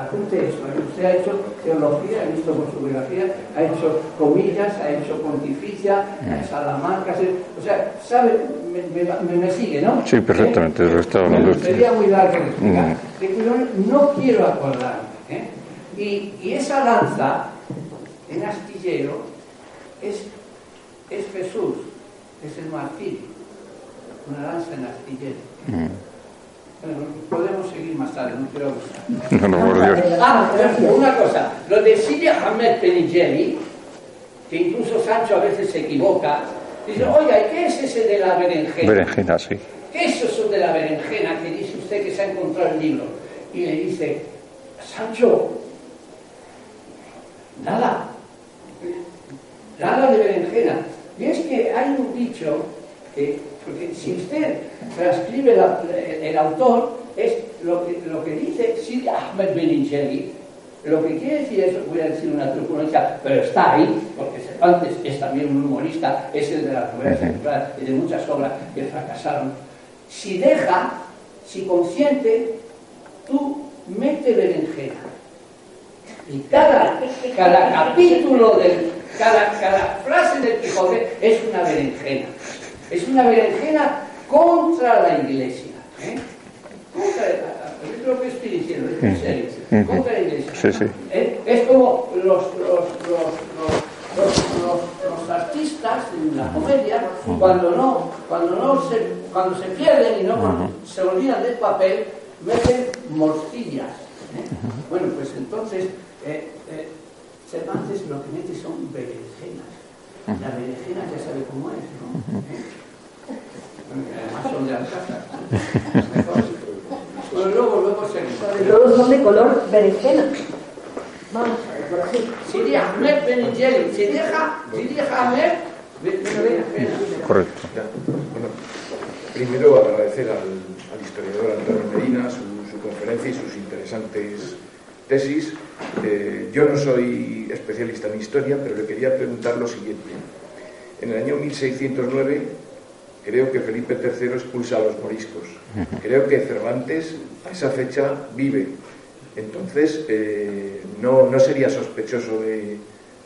apunte eso. ¿eh? Usted ha hecho teología, he visto por su biografía, ha hecho comillas, ha hecho pontificia, mm. Salamanca, o sea, sabe, me, me, sigue, ¿no? Sí, perfectamente, ¿Eh? lo Sería muy largo de mm. no quiero acordarme. ¿eh? Y, y, esa lanza en astillero es, es Jesús, es el martirio, una lanza en astillero. Mm. Bueno, podemos seguir más tarde, no quiero abusar. No, no, por Dios. Ah, una cosa, lo de Siria Ahmed Penigeli, que incluso Sancho a veces se equivoca, dice, oiga, ¿y qué es ese de la berenjena? Berenjena, sí. ¿Qué es eso de la berenjena que dice usted que se ha encontrado el libro? Y le dice, Sancho, nada, nada de berenjena. Y es que hay un dicho que porque si usted transcribe el, autor, es lo que, lo que dice Sidi Ahmed Beningeli, lo que quiere decir es, voy a decir una truculencia, pero está ahí, porque Cervantes es también un humorista, es el de las novelas y de muchas obras que fracasaron. Si deja, si consciente, tú mete berenjena. Y cada, cada capítulo, del, cada, cada frase del Quijote es una berenjena. Es una berenjena contra la iglesia. ¿eh? Contra, es lo que estoy diciendo, es en serio. Contra la iglesia. Sí, sí. ¿Eh? Es como los, los, los, los, artistas en la comedia, cuando no, cuando no se, cuando se pierden y no se olvidan del papel, meten morcillas. ¿eh? Bueno, pues entonces eh, eh, Cervantes lo que mete son berenjenas. La berenjena ya sabe cómo es, ¿no? Además son de Alcázar. Bueno, luego, luego seguimos. Sobre todo son de color berenjena. Vamos a ver, por aquí. Sidi Ahmed Ben Jelly. Sidi Ahmed Ben Jelly. Correcto. Bueno, primero agradecer al, al historiador Antonio Medina su, su, conferencia y sus interesantes tesis. Eh, yo no soy especialista en historia, pero le quería preguntar lo siguiente. En el año 1609 creo que Felipe III expulsa a los moriscos. Creo que Cervantes a esa fecha vive. Entonces, eh, no, no, sería sospechoso de,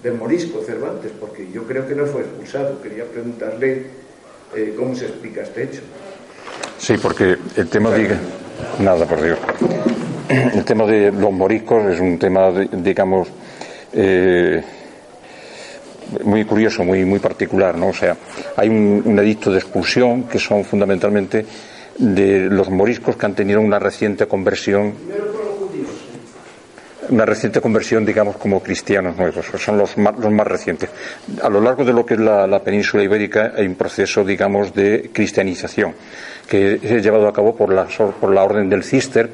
del morisco Cervantes, porque yo creo que no fue expulsado. Quería preguntarle eh, cómo se explica este hecho. Sí, porque el tema de... Nada, por Dios. El tema de los moriscos es un tema, digamos, eh, muy curioso, muy, muy particular, ¿no? O sea, hay un, edicto de expulsión que son fundamentalmente de los moriscos que han tenido una reciente conversión una reciente conversión, digamos, como cristianos nuevos, son los más, los más recientes. A lo largo de lo que es la, península ibérica hay un proceso, digamos, de cristianización que es llevado a cabo por la, por la orden del Cister,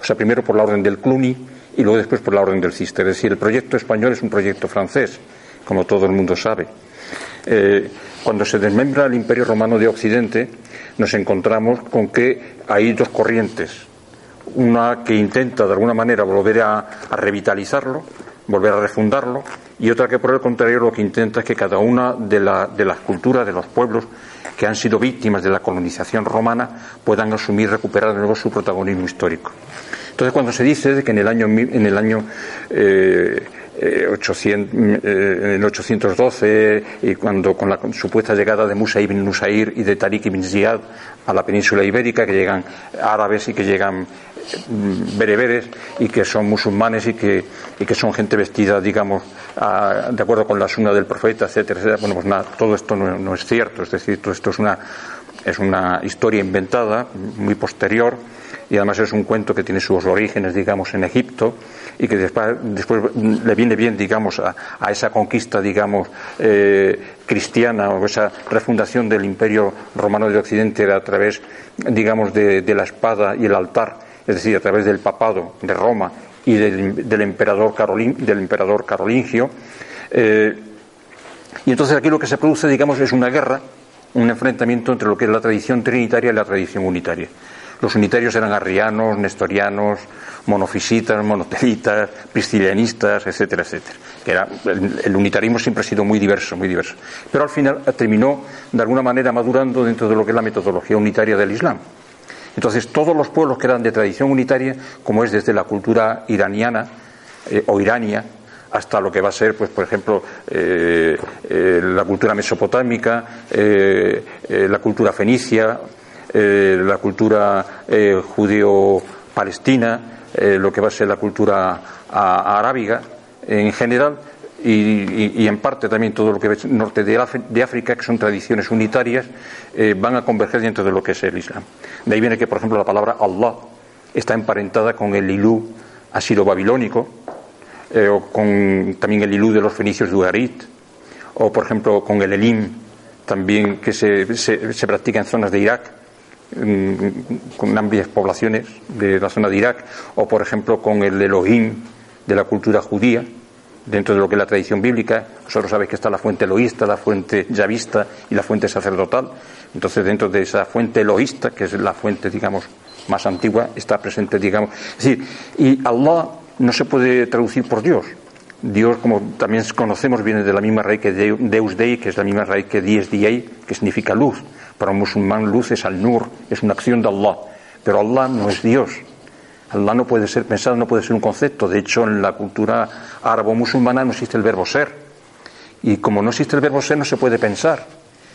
o sea, primero por la orden del Cluny y luego después por la orden del Cister. Es decir, el proyecto español es un proyecto francés, como todo el mundo sabe. Eh, cuando se desmembra el Imperio Romano de Occidente, nos encontramos con que hay dos corrientes una que intenta de alguna manera volver a, a, revitalizarlo, volver a refundarlo, y otra que por el contrario lo que intenta es que cada una de, la, de, las culturas, de los pueblos que han sido víctimas de la colonización romana puedan asumir, recuperar de nuevo su protagonismo histórico. Entonces, cuando se dice que en el año, en el año eh, 800, eh, en 812 y cuando con la supuesta llegada de Musa ibn Nusair y de Tariq ibn Ziyad a la península ibérica que llegan árabes y que llegan bereberes y que son musulmanes y que, y que son gente vestida, digamos, a, de acuerdo con la suna del profeta, etcétera, etcétera. Bueno, pues nada, todo esto no, es cierto, es decir, todo esto es una, es una historia inventada, muy posterior, y además es un cuento que tiene sus orígenes, digamos, en Egipto, y que después, después le viene bien, digamos, a, a esa conquista, digamos, eh, cristiana o esa refundación del imperio romano de Occidente a través, digamos, de la espada y el altar es decir, a través del papado de Roma y del, del emperador, Carolin, del emperador carolingio. Eh, y entonces aquí lo que se produce, digamos, es una guerra, un enfrentamiento entre lo que es la tradición trinitaria y la tradición unitaria. Los unitarios eran arrianos, nestorianos, monofisitas, monotelitas, priscilianistas, etcétera, etcétera. Era, el, el, unitarismo siempre ha sido muy diverso, muy diverso. Pero al final terminó, de alguna manera, madurando dentro de lo que es la metodología unitaria del Islam. Entonces, todos los pueblos que eran de tradición unitaria, como es desde la cultura iraniana eh, o irania, hasta lo que va a ser, pues, por ejemplo, eh, eh, la cultura mesopotámica, la cultura fenicia, la cultura judeo-palestina, lo que va a ser la cultura arábiga, en general, y, en parte también todo lo que es norte de, África, que son tradiciones unitarias, eh, van a converger dentro de lo que es el Islam. De ahí viene que, por ejemplo, la palabra Allah está emparentada con el Ilú asiro-babilónico, eh, o con también el Ilú de los fenicios de Ugarit, o por ejemplo con el Elim, también que se, se, se practica en zonas de Irak, con amplias poblaciones de la zona de Irak, o por ejemplo con el Elohim de la cultura judía, dentro de lo que es la tradición bíblica. Vosotros sabéis que está la fuente eloísta, la fuente yavista y la fuente sacerdotal. Entonces, dentro de esa fuente eloísta, que es la fuente, digamos, más antigua, está presente, digamos. Es y Allah no se puede traducir por Dios. Dios, como también conocemos, viene de la misma raíz que Deus Dei, que es la misma raíz que Dies Diei, que significa luz. Para un musulmán, luz es al-nur, es una acción de Allah. Pero Allah no es Dios. Allah no puede ser pensado, no puede ser un concepto. De hecho, en la cultura árabo-musulmana no existe el verbo ser. Y como no existe el verbo ser, no se puede pensar,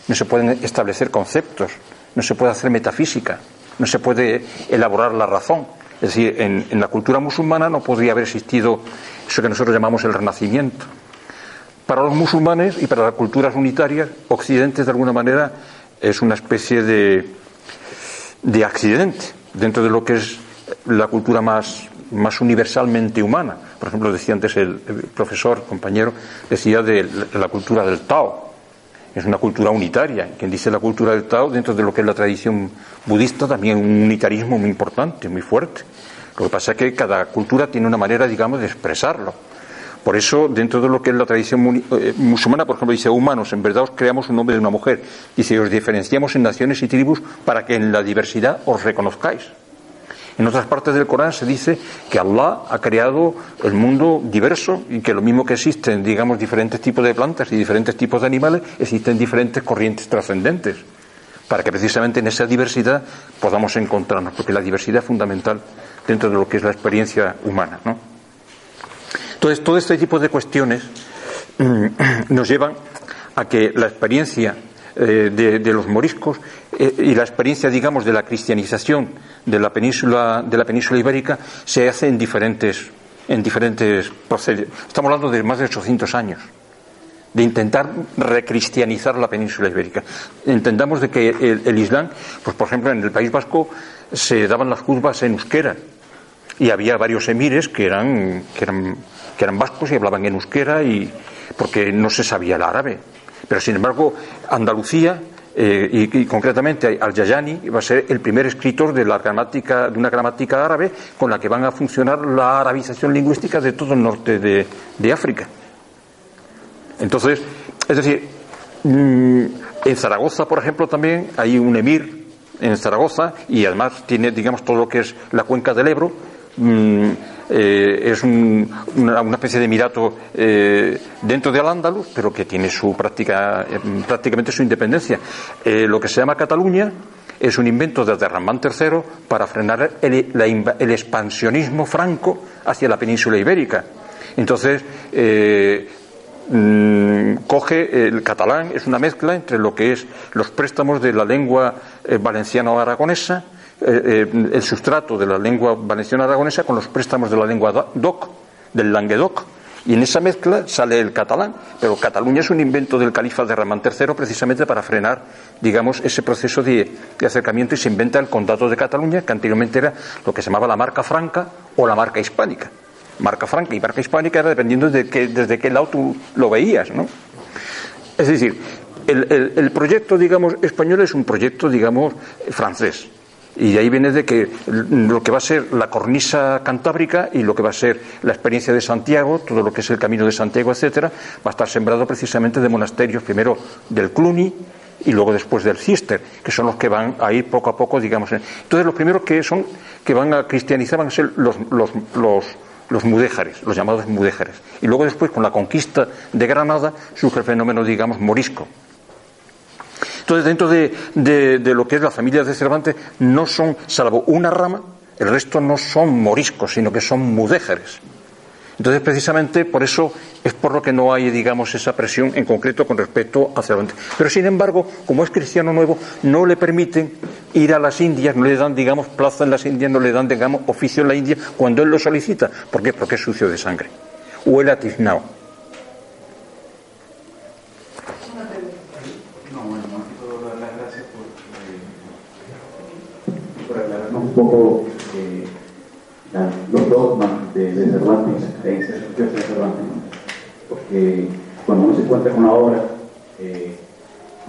no se pueden establecer conceptos, no se puede hacer metafísica, no se puede elaborar la razón. Es decir, en, en la cultura musulmana no podría haber existido eso que nosotros llamamos el renacimiento. Para los musulmanes y para las culturas unitarias, Occidente de alguna manera es una especie de, de accidente dentro de lo que es la cultura más, más universalmente humana. Por ejemplo, decía antes el, el profesor, compañero, decía de la cultura del Tao. es una cultura unitaria. Quien dice la cultura del Tao, dentro de lo que es la tradición budista, también un unitarismo muy importante, muy fuerte. Lo que pasa es que cada cultura tiene una manera, digamos, de expresarlo. Por eso, dentro de lo que es la tradición eh, musulmana, por ejemplo, dice humanos, en verdad os creamos un hombre y una mujer. Dice, os diferenciamos en naciones y tribus para que en la diversidad os reconozcáis. En otras partes del Corán se dice que Allah ha creado el mundo diverso y que lo mismo que existen, digamos, diferentes tipos de plantas y diferentes tipos de animales, existen diferentes corrientes trascendentes para que precisamente en esa diversidad podamos encontrarnos, porque la diversidad es fundamental dentro de lo que es la experiencia humana. Entonces, todo este tipo de cuestiones mm, [clears throat] nos llevan a que la experiencia eh, de, los moriscos eh, y la experiencia, digamos, de la cristianización de la península, de la península ibérica se hace en diferentes, en diferentes procesos. Estamos hablando de más de 800 años de intentar recristianizar la península ibérica. Entendamos de que el, Islam, pues por ejemplo en el País Vasco se daban las curvas en euskera y había varios emires que eran, que eran, que eran vascos y hablaban en euskera y porque no se sabía el árabe. Pero sin embargo, Andalucía eh, y, concretamente Al-Yayani va a ser el primer escritor de, la gramática, de una gramática árabe con la que van a funcionar la arabización lingüística de todo el norte de, África. Entonces, es decir, mm, en Zaragoza, por ejemplo, también hay un emir en Zaragoza y además tiene, digamos, todo lo que es la cuenca del Ebro. Mm, eh, es una, especie de emirato eh, dentro de Al-Ándalus, pero que tiene su práctica, eh, prácticamente su independencia. lo que se llama Cataluña es un invento de Abderramán III para frenar el, expansionismo franco hacia la península ibérica. Entonces, mm, coge el catalán, es una mezcla entre lo que es los préstamos de la lengua valenciano-aragonesa, eh, eh, el sustrato de la lengua valenciana aragonesa con los préstamos de la lengua doc, del Languedoc. Y en esa mezcla sale el catalán, pero Cataluña es un invento del califa de Ramán III precisamente para frenar, digamos, ese proceso de, acercamiento y se inventa el condado de Cataluña, que anteriormente era lo que se llamaba la marca franca o la marca hispánica. Marca franca y marca hispánica era dependiendo de que, desde qué lado tú lo veías, ¿no? Es decir, el, el proyecto, digamos, español es un proyecto, digamos, francés y de ahí viene de que lo que va a ser la cornisa cantábrica y lo que va a ser la experiencia de Santiago, todo lo que es el camino de Santiago, etcétera, va a estar sembrado precisamente de monasterios, primero del Cluny y luego después del Cister, que son los que van a ir poco a poco, digamos. Entonces, los primeros que son que van a cristianizar van a ser los, los, los los mudéjares, los llamados mudéjares. Y luego después, con la conquista de Granada, surge el fenómeno, digamos, morisco, entonces, dentro de, lo que es la familia de Cervantes, no son, salvo una rama, el resto no son moriscos, sino que son mudéjares. Entonces, precisamente por eso es por lo que no hay, digamos, esa presión en concreto con respecto a Cervantes. Pero, sin embargo, como es cristiano nuevo, no le permiten ir a las Indias, no le dan, digamos, plaza en las Indias, no le dan, digamos, oficio en la India cuando él lo solicita. ¿Por qué? Porque es sucio de sangre. Huele a tiznao. Poco eh, los dogmas de, Cervantes, creencias religiosas de Cervantes, porque cuando uno se encuentra con la obra, eh,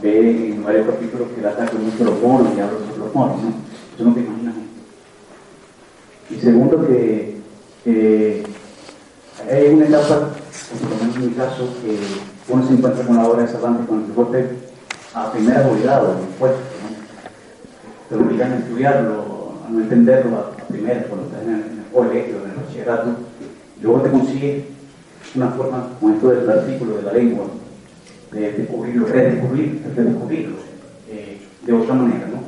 ve en varios capítulos que la ataca mucho los monos y habla sobre los monos, ¿no? Eso no te imaginas. Y segundo, que eh, hay una etapa, por lo menos en mi caso, que uno se encuentra con la obra de Cervantes con el Quijote a primera obligado, después, ¿no? te obligan a estudiarlo, no entenderlo a, primera, cuando estás en el, colegio, en el bachillerato, luego te consigues una forma, como esto del artículo de la lengua, de descubrirlo, redescubrir, redescubrirlo eh, de otra manera, ¿no?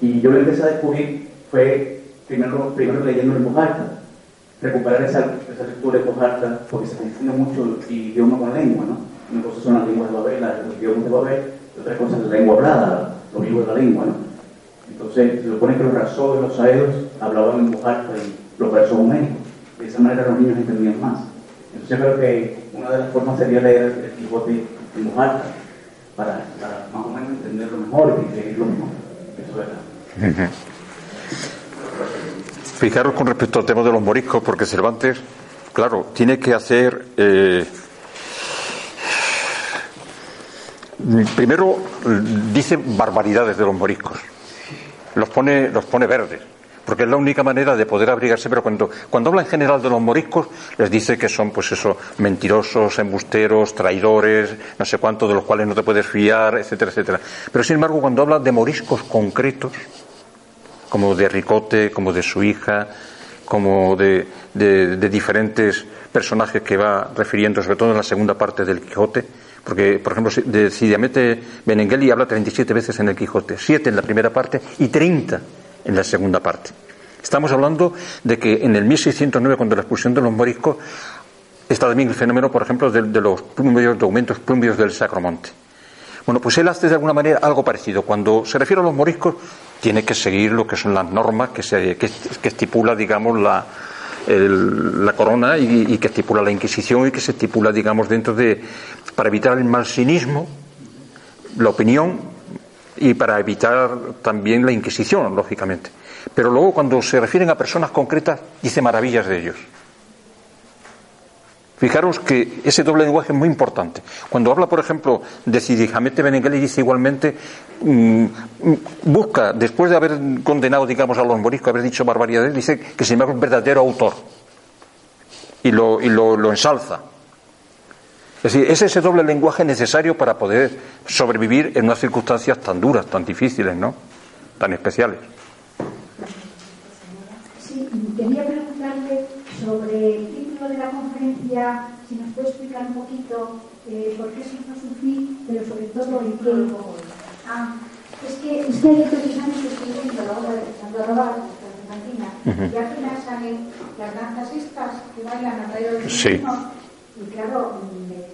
Y yo lo empecé a descubrir fue primero, primero leyendo en voz recuperar esa, esa lectura en voz alta, porque se confunde mucho el idioma con la lengua, ¿no? Una cosa son las lenguas de Babel, los idiomas de Babel, otra cosa es la lengua hablada, los libros de la lengua, ¿no? Entonces, se supone que los rasos los saedos hablaban en voz alta y los versos homéricos. De esa manera los niños entendían más. Entonces, creo que una de las formas sería leer el Quijote en voz alta, para, más o menos entenderlo mejor y seguirlo mejor. Eso es [laughs] verdad. Fijaros con respecto al tema de los moriscos, porque Cervantes, claro, tiene que hacer. Eh, primero dice barbaridades de los moriscos, los pone, los pone verdes, porque es la única manera de poder abrigarse, pero cuando, cuando habla en general de los moriscos, les dice que son, pues eso, mentirosos, embusteros, traidores, no sé cuánto, de los cuales no te puedes fiar, etcétera, etcétera. Pero sin embargo, cuando habla de moriscos concretos, como de Ricote, como de su hija, como de, de diferentes personajes que va refiriendo, sobre todo en la segunda parte del Quijote, porque, por ejemplo, de Cidiamete Benengeli habla 37 veces en el Quijote, 7 en la primera parte y 30 en la segunda parte. Estamos hablando de que en el 1609, cuando la expulsión de los moriscos, está también el fenómeno, por ejemplo, de, los plumbios, documentos plumbios del Sacromonte. Bueno, pues él hace de alguna manera algo parecido. Cuando se refiere a los moriscos, tiene que seguir lo que son las normas que, se, que, estipula, digamos, la, la corona y, y, que estipula la Inquisición y que se estipula, digamos, dentro de. para evitar el marxinismo, la opinión y para evitar también la Inquisición, lógicamente. Pero luego cuando se refieren a personas concretas, dice maravillas de ellos. Fijaros que ese doble lenguaje es muy importante. Cuando habla, por ejemplo, de Cidijamete Benengeli, dice igualmente, mm, busca, después de haber condenado, digamos, a los moriscos, haber dicho barbaridades, dice que se llama un verdadero autor. Y lo, lo ensalza. Es decir, es ese doble lenguaje necesario para poder sobrevivir en unas circunstancias tan duras, tan difíciles, ¿no? Tan especiales. Sí, quería preguntarle sobre el de la conferencia, si nos puede explicar un poquito eh, por qué se hizo sufrir, pero sobre todo en qué. Ah, es que, es que hay tres años que estoy viendo la obra de Sandra Rabat, de Argentina, y al final salen las danzas estas que bailan alrededor de sí. Y claro, me,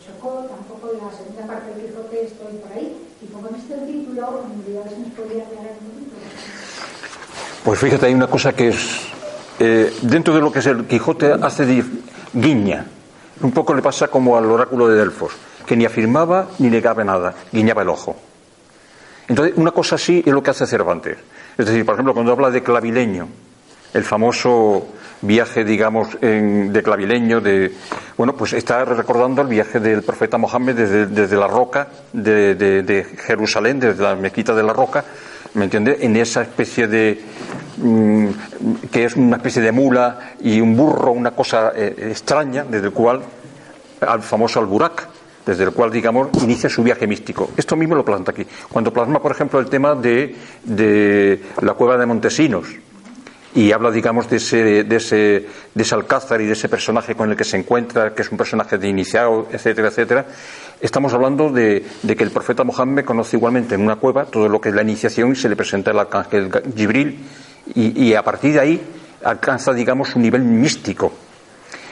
chocó, tampoco la segunda parte del Quijote estoy por ahí. Y como en este título, en realidad se nos podría aclarar un poquito. Pues fíjate, hay una cosa que es. Eh, dentro de lo que es el Quijote hace guiña. Un poco le pasa como al oráculo de Delfos, que ni afirmaba ni negaba nada, guiñaba el ojo. Entonces, una cosa así es lo que hace Cervantes. Es decir, por ejemplo, cuando habla de clavileño, el famoso viaje, digamos, de clavileño, de, bueno, pues está recordando el viaje del profeta Mohammed desde, la roca de, Jerusalén, desde la mezquita de la roca, ¿me entiende? En esa especie de, mm, que es una especie de mula y un burro, una cosa eh, extraña, desde el cual, al famoso Al-Burak, desde el cual, digamos, inicia su viaje místico. Esto mismo lo planta aquí. Cuando plasma, por ejemplo, el tema de, de la cueva de Montesinos, y habla, digamos, de ese, de, ese, de ese alcázar y de ese personaje con el que se encuentra, que es un personaje de iniciado, etcétera, etcétera. Estamos hablando de, que el profeta Mohammed conoce igualmente en una cueva todo lo que es la iniciación y se le presenta el arcángel Gibril y, a partir de ahí alcanza, digamos, un nivel místico.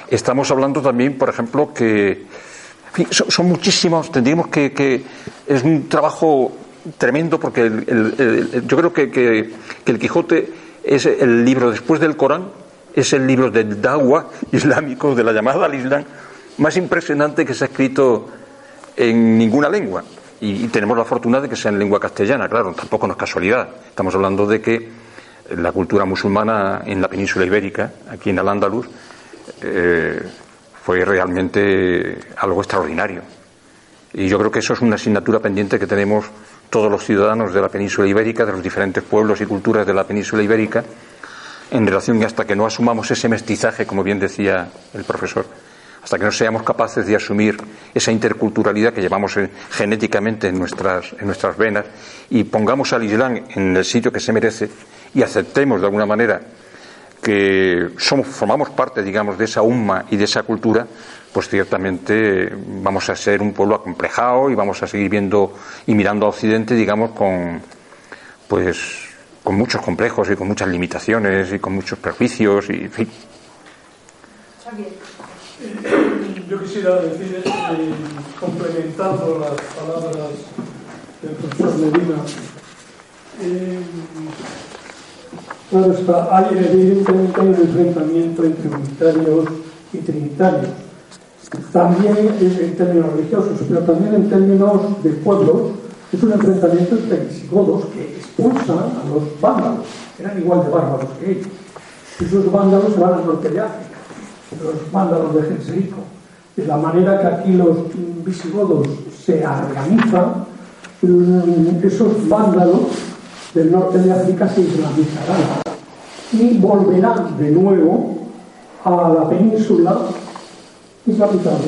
Estamos hablando también, por ejemplo, que son, muchísimos, tendríamos que, que, es un trabajo tremendo porque yo creo que, que el Quijote es el libro después del Corán, es el libro del Dawa islámico, de la llamada al Islam, más impresionante que se ha escrito en ninguna lengua. Y, tenemos la fortuna de que sea en lengua castellana, claro, tampoco no es casualidad. Estamos hablando de que la cultura musulmana en la península ibérica, aquí en Al-Ándalus, eh, fue realmente algo extraordinario. Y yo creo que eso es una asignatura pendiente que tenemos todos los ciudadanos de la península ibérica, de los diferentes pueblos y culturas de la península ibérica, en relación hasta que no asumamos ese mestizaje, como bien decía el profesor, hasta que no seamos capaces de asumir esa interculturalidad que llevamos genéticamente en nuestras, en nuestras venas y pongamos al Islam en el sitio que se merece y aceptemos de alguna manera que somos, formamos parte, digamos, de esa umma y de esa cultura, pues ciertamente vamos a ser un pueblo acomplejado y vamos a seguir viendo y mirando a Occidente, digamos, con pues con muchos complejos y con muchas limitaciones y con muchos perjuicios y en fin. Yo quisiera decir, eh, complementando las palabras del profesor Medina, eh, claro está, hay evidentemente un enfrentamiento entre unitarios y trinitarios también en términos religiosos, pero también en términos de pueblos, es un enfrentamiento entre visigodos que expulsan a los vándalos, eran igual de bárbaros que ellos. Esos vándalos se van al norte de África, los vándalos de Genserico. De la manera que aquí los visigodos se organiza, mm, esos vándalos del norte de África se islamizarán y volverán de nuevo a la península islamizada.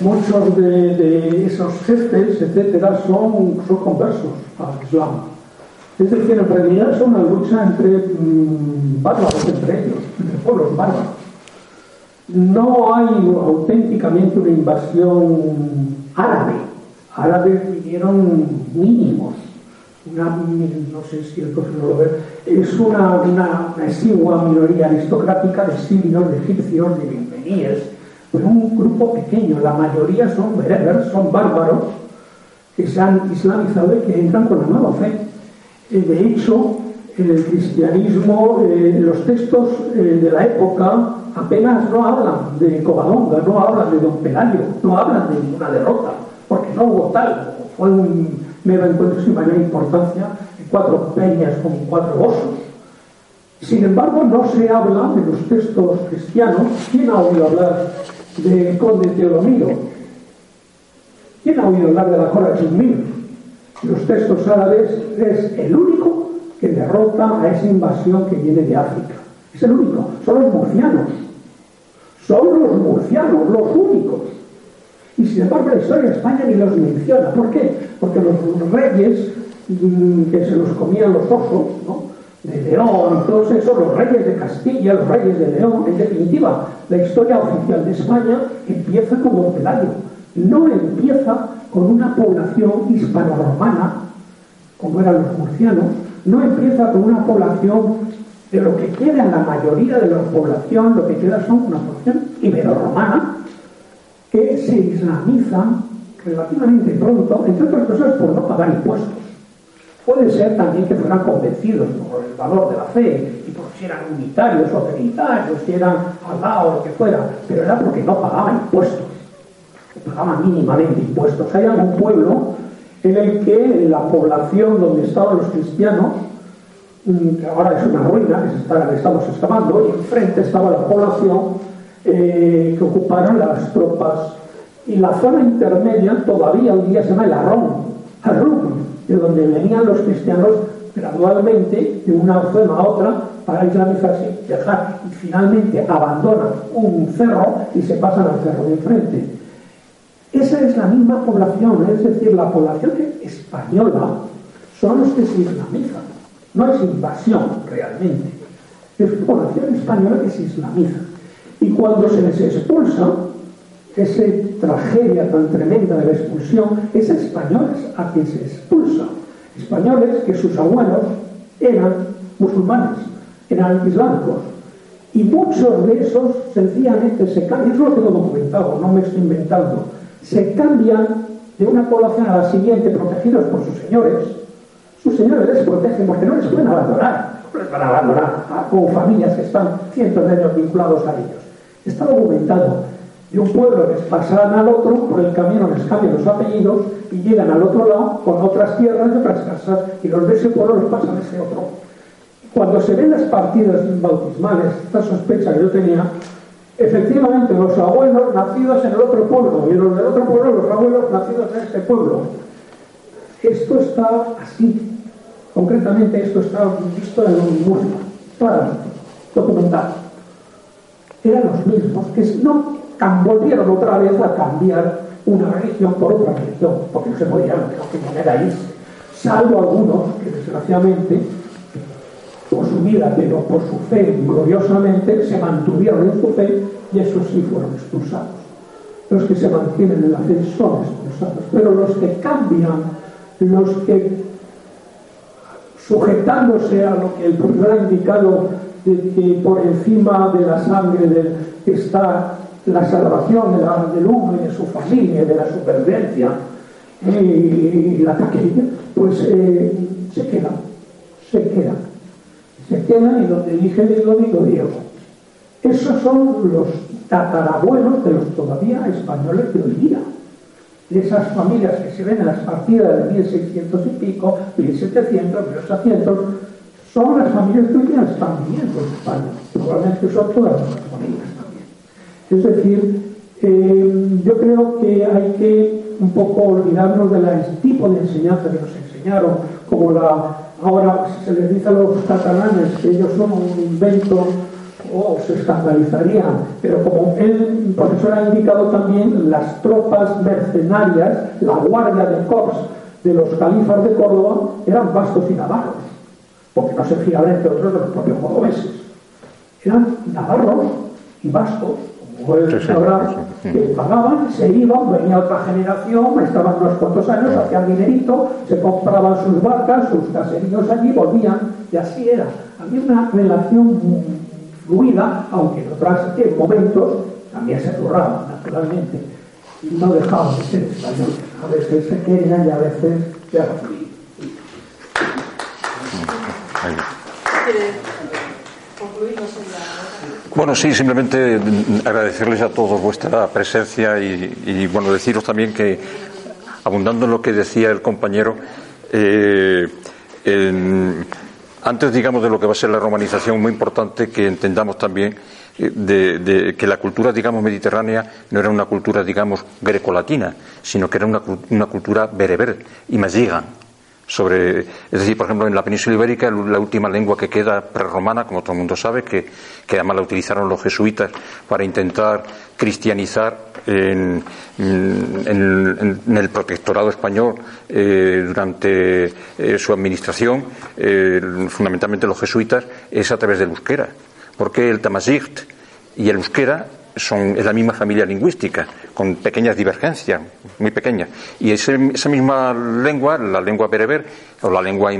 Muchos de, esos jefes, etcétera, son, conversos al Islam. Es decir, en realidad es una lucha entre mm, bárbaros, entre ellos, entre pueblos bárbaros. No hay auténticamente una invasión árabe. Árabes vinieron mínimos. no sé si el profesor lo ve, es una, una, exigua minoría aristocrática de sirios, de egipcios, de bienvenidos, pero un grupo pequeño. La mayoría son bereberes, son bárbaros que se han islamizado y que entran con la nueva fe. Eh, de hecho, en el cristianismo, eh, los textos eh, de la época apenas no hablan de Covadonga, no hablan de Don Pelayo, no hablan de ninguna derrota, porque no hubo tal. Fue un mero encuentro sin mayor importancia, cuatro peñas con cuatro osos. Sin embargo, no se habla de los textos cristianos. ¿Quién ha oído hablar de Conde Teodomiro? ¿Quién ha oído hablar de la Cora Chumil? Los textos árabes es el único que derrota a esa invasión que viene de África. Es el único. Son los murcianos. Son los murcianos, los únicos. Y sin embargo la historia de España ni los menciona. ¿Por qué? Porque los reyes mm, que se los comían los osos, ¿no? de León todos esos, los reyes de Castilla, los reyes de León, en definitiva, la historia oficial de España empieza con Don Pelayo, no empieza con una población hispano-romana, como eran los murcianos, no empieza con una población de lo que queda en la mayoría de la población, lo que queda son una población ibero-romana, que se islamizan relativamente pronto, entre otras cosas por no pagar impuestos. Puede ser también que fueran convencidos por el valor de la fe y por si eran unitarios o trinitarios, si eran Allah o lo que fuera, pero era porque no pagaban impuestos, pagaban mínimamente impuestos. Hay algún pueblo en el que la población donde estaban los cristianos, mm, ahora es una ruina que, estamos excavando, y enfrente estaba la población eh, que ocuparon las tropas, y la zona intermedia todavía un día se llama el Arrón, Arrón de donde venían los cristianos gradualmente de una zona a otra para islamizarse, dejar y finalmente abandonan un cerro y se pasan al cerro de enfrente. Esa es la misma población, es decir, la población española son los que se islamizan. No es invasión realmente, es población española que se islamiza. Y cuando se les expulsa, esa tragedia tan tremenda de la expulsión es a españoles a quien se expulsa. Españoles que sus abuelos eran musulmanes, eran islámicos. Y muchos de esos sencillamente se cambian, eso lo tengo documentado, no me estoy inventando, se cambian de una población a la siguiente protegidos por sus señores. Sus señores les protegen porque no les pueden abandonar, no les van a abandonar con familias que están cientos de años vinculados a ellos. Está documentado de un pueblo les pasan al otro, por el camino les cambian los apellidos y llegan al otro lado con otras tierras y otras casas y los de ese pueblo los pasan a ese otro. Cuando se ven las partidas bautismales, esta sospecha que yo tenía, efectivamente los abuelos nacidos en el otro pueblo y los del otro pueblo los abuelos nacidos en este pueblo. Esto está así. Concretamente esto está visto en un museo, claramente, documentado. Eran los mismos, que no volvieron otra vez a cambiar una religión por otra religión, porque no se podían de manera irse, salvo algunos que desgraciadamente, por su vida, pero por su fe, gloriosamente, se mantuvieron en su fe y esos sí fueron expulsados. Los que se mantienen en la fe son expulsados, pero los que cambian, los que sujetándose a lo que el profesor ha indicado de que por encima de la sangre está la salvación de la, del hombre, de su familia, de la supervivencia y la taquilla, pues eh, se queda, se queda, se queda y donde dije digo, digo Diego. Esos son los tatarabuelos de los todavía españoles de hoy día. Esas familias que se ven en las partidas de 1600 y pico, 1700, 1800, son las familias que hoy día están viviendo en España. Probablemente son todas las familias. Es decir, eh, yo creo que hay que un poco olvidarnos del tipo de enseñanza que nos enseñaron, como la ahora se les dice a los catalanes que ellos son un invento o se escandalizarían, pero como el profesor ha indicado también, las tropas mercenarias, la guardia de corps de los califas de Córdoba eran vascos y navarros, porque no se fiaban entre otros de los propios cordobeses. Eran navarros y vascos, él sabrá, que pagaban, se iban, venía otra generación, estaban unos cuantos años, hacían dinerito, se compraban sus vacas, sus caseríos allí, volvían, y así era. Había una relación fluida, aunque en otros momentos también se zurraban, naturalmente, y no dejaban de ser españoles. A veces se querían y a veces ya fluir. Bueno, sí, simplemente agradecerles a todos vuestra presencia y, bueno, deciros también que, abundando en lo que decía el compañero, eh, antes, digamos, de lo que va a ser la romanización, muy importante que entendamos también eh, que la cultura, digamos, mediterránea no era una cultura, digamos, grecolatina, sino que era una, una cultura bereber y maziga. Sobre, es decir, por ejemplo, en la península ibérica, la última lengua que queda prerromana, como todo el mundo sabe, que, además la utilizaron los jesuitas para intentar cristianizar en, el protectorado español eh, durante eh, su administración, eh, fundamentalmente los jesuitas, es a través del euskera. Porque el tamazight y el euskera son, es la misma familia lingüística, con pequeñas divergencias, muy pequeñas. Y esa misma lengua, la lengua bereber, o la lengua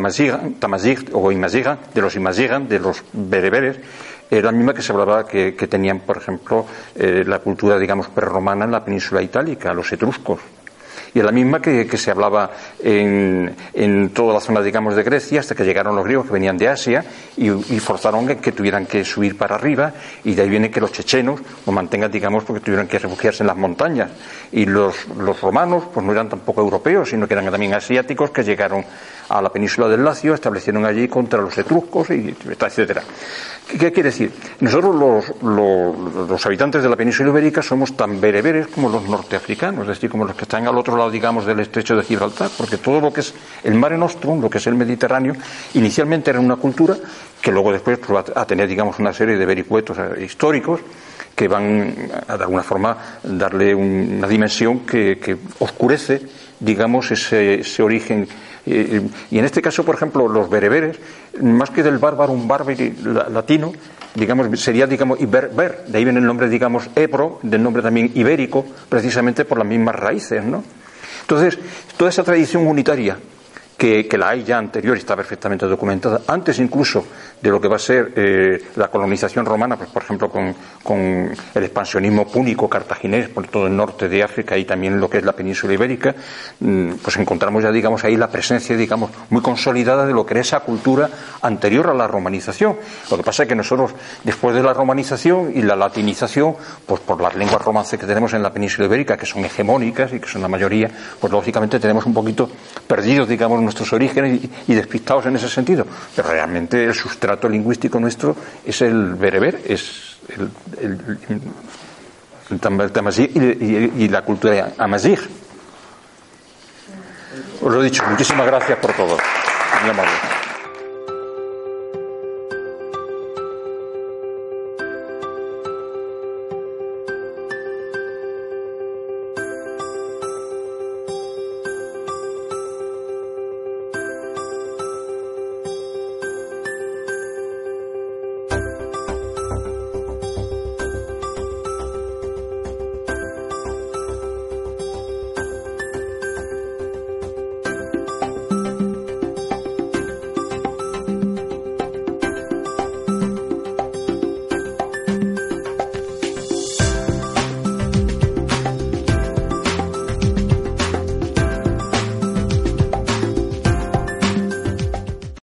tamazight o imaziga, de los imazigan, de los bereberes, es la misma que se hablaba que, tenían, por ejemplo, eh, la cultura, digamos, prerromana en la península itálica, los etruscos. Y la misma que, se hablaba en, toda la zona, digamos, de Grecia, hasta que llegaron los griegos que venían de Asia y, forzaron que, tuvieran que subir para arriba. Y de ahí viene que los chechenos lo mantengan, digamos, porque tuvieron que refugiarse en las montañas. Y los, los romanos, pues no eran tampoco europeos, sino que eran también asiáticos que llegaron a la península del Lacio, establecieron allí contra los etruscos, y etcétera. ¿Qué quiere decir? Nosotros los, habitantes de la península ibérica somos tan bereberes como los norteafricanos, es decir, como los que están al otro lado, digamos, del estrecho de Gibraltar, porque todo lo que es el Mare Nostrum, lo que es el Mediterráneo, inicialmente era una cultura que luego después pues, va a tener, digamos, una serie de vericuetos eh, históricos que van a, de alguna forma, darle una dimensión que, oscurece, digamos, ese, origen. Y en este caso, por ejemplo, los bereberes, más que del bárbaro, un bárbaro latino, digamos, sería, digamos, iberber, de ahí viene el nombre, digamos, ebro, del nombre también ibérico, precisamente por las mismas raíces, ¿no? Entonces, toda esa tradición unitaria que, la hay ya anterior y está perfectamente documentada, antes incluso de lo que va a ser eh, la colonización romana, pues por ejemplo con, el expansionismo púnico cartaginés por todo el norte de África y también lo que es la península ibérica, mm, pues encontramos ya digamos ahí la presencia digamos muy consolidada de lo que era esa cultura anterior a la romanización. Lo que pasa es que nosotros después de la romanización y la latinización, pues por las lenguas romances que tenemos en la península ibérica, que son hegemónicas y que son la mayoría, pues lógicamente tenemos un poquito perdidos digamos nuestros orígenes y, despistados en ese sentido. Pero realmente el sustrato lingüístico nuestro es el bereber, es el, el, y, la cultura amazigh. Os lo he dicho, muchísimas gracias por todo. Muy amable.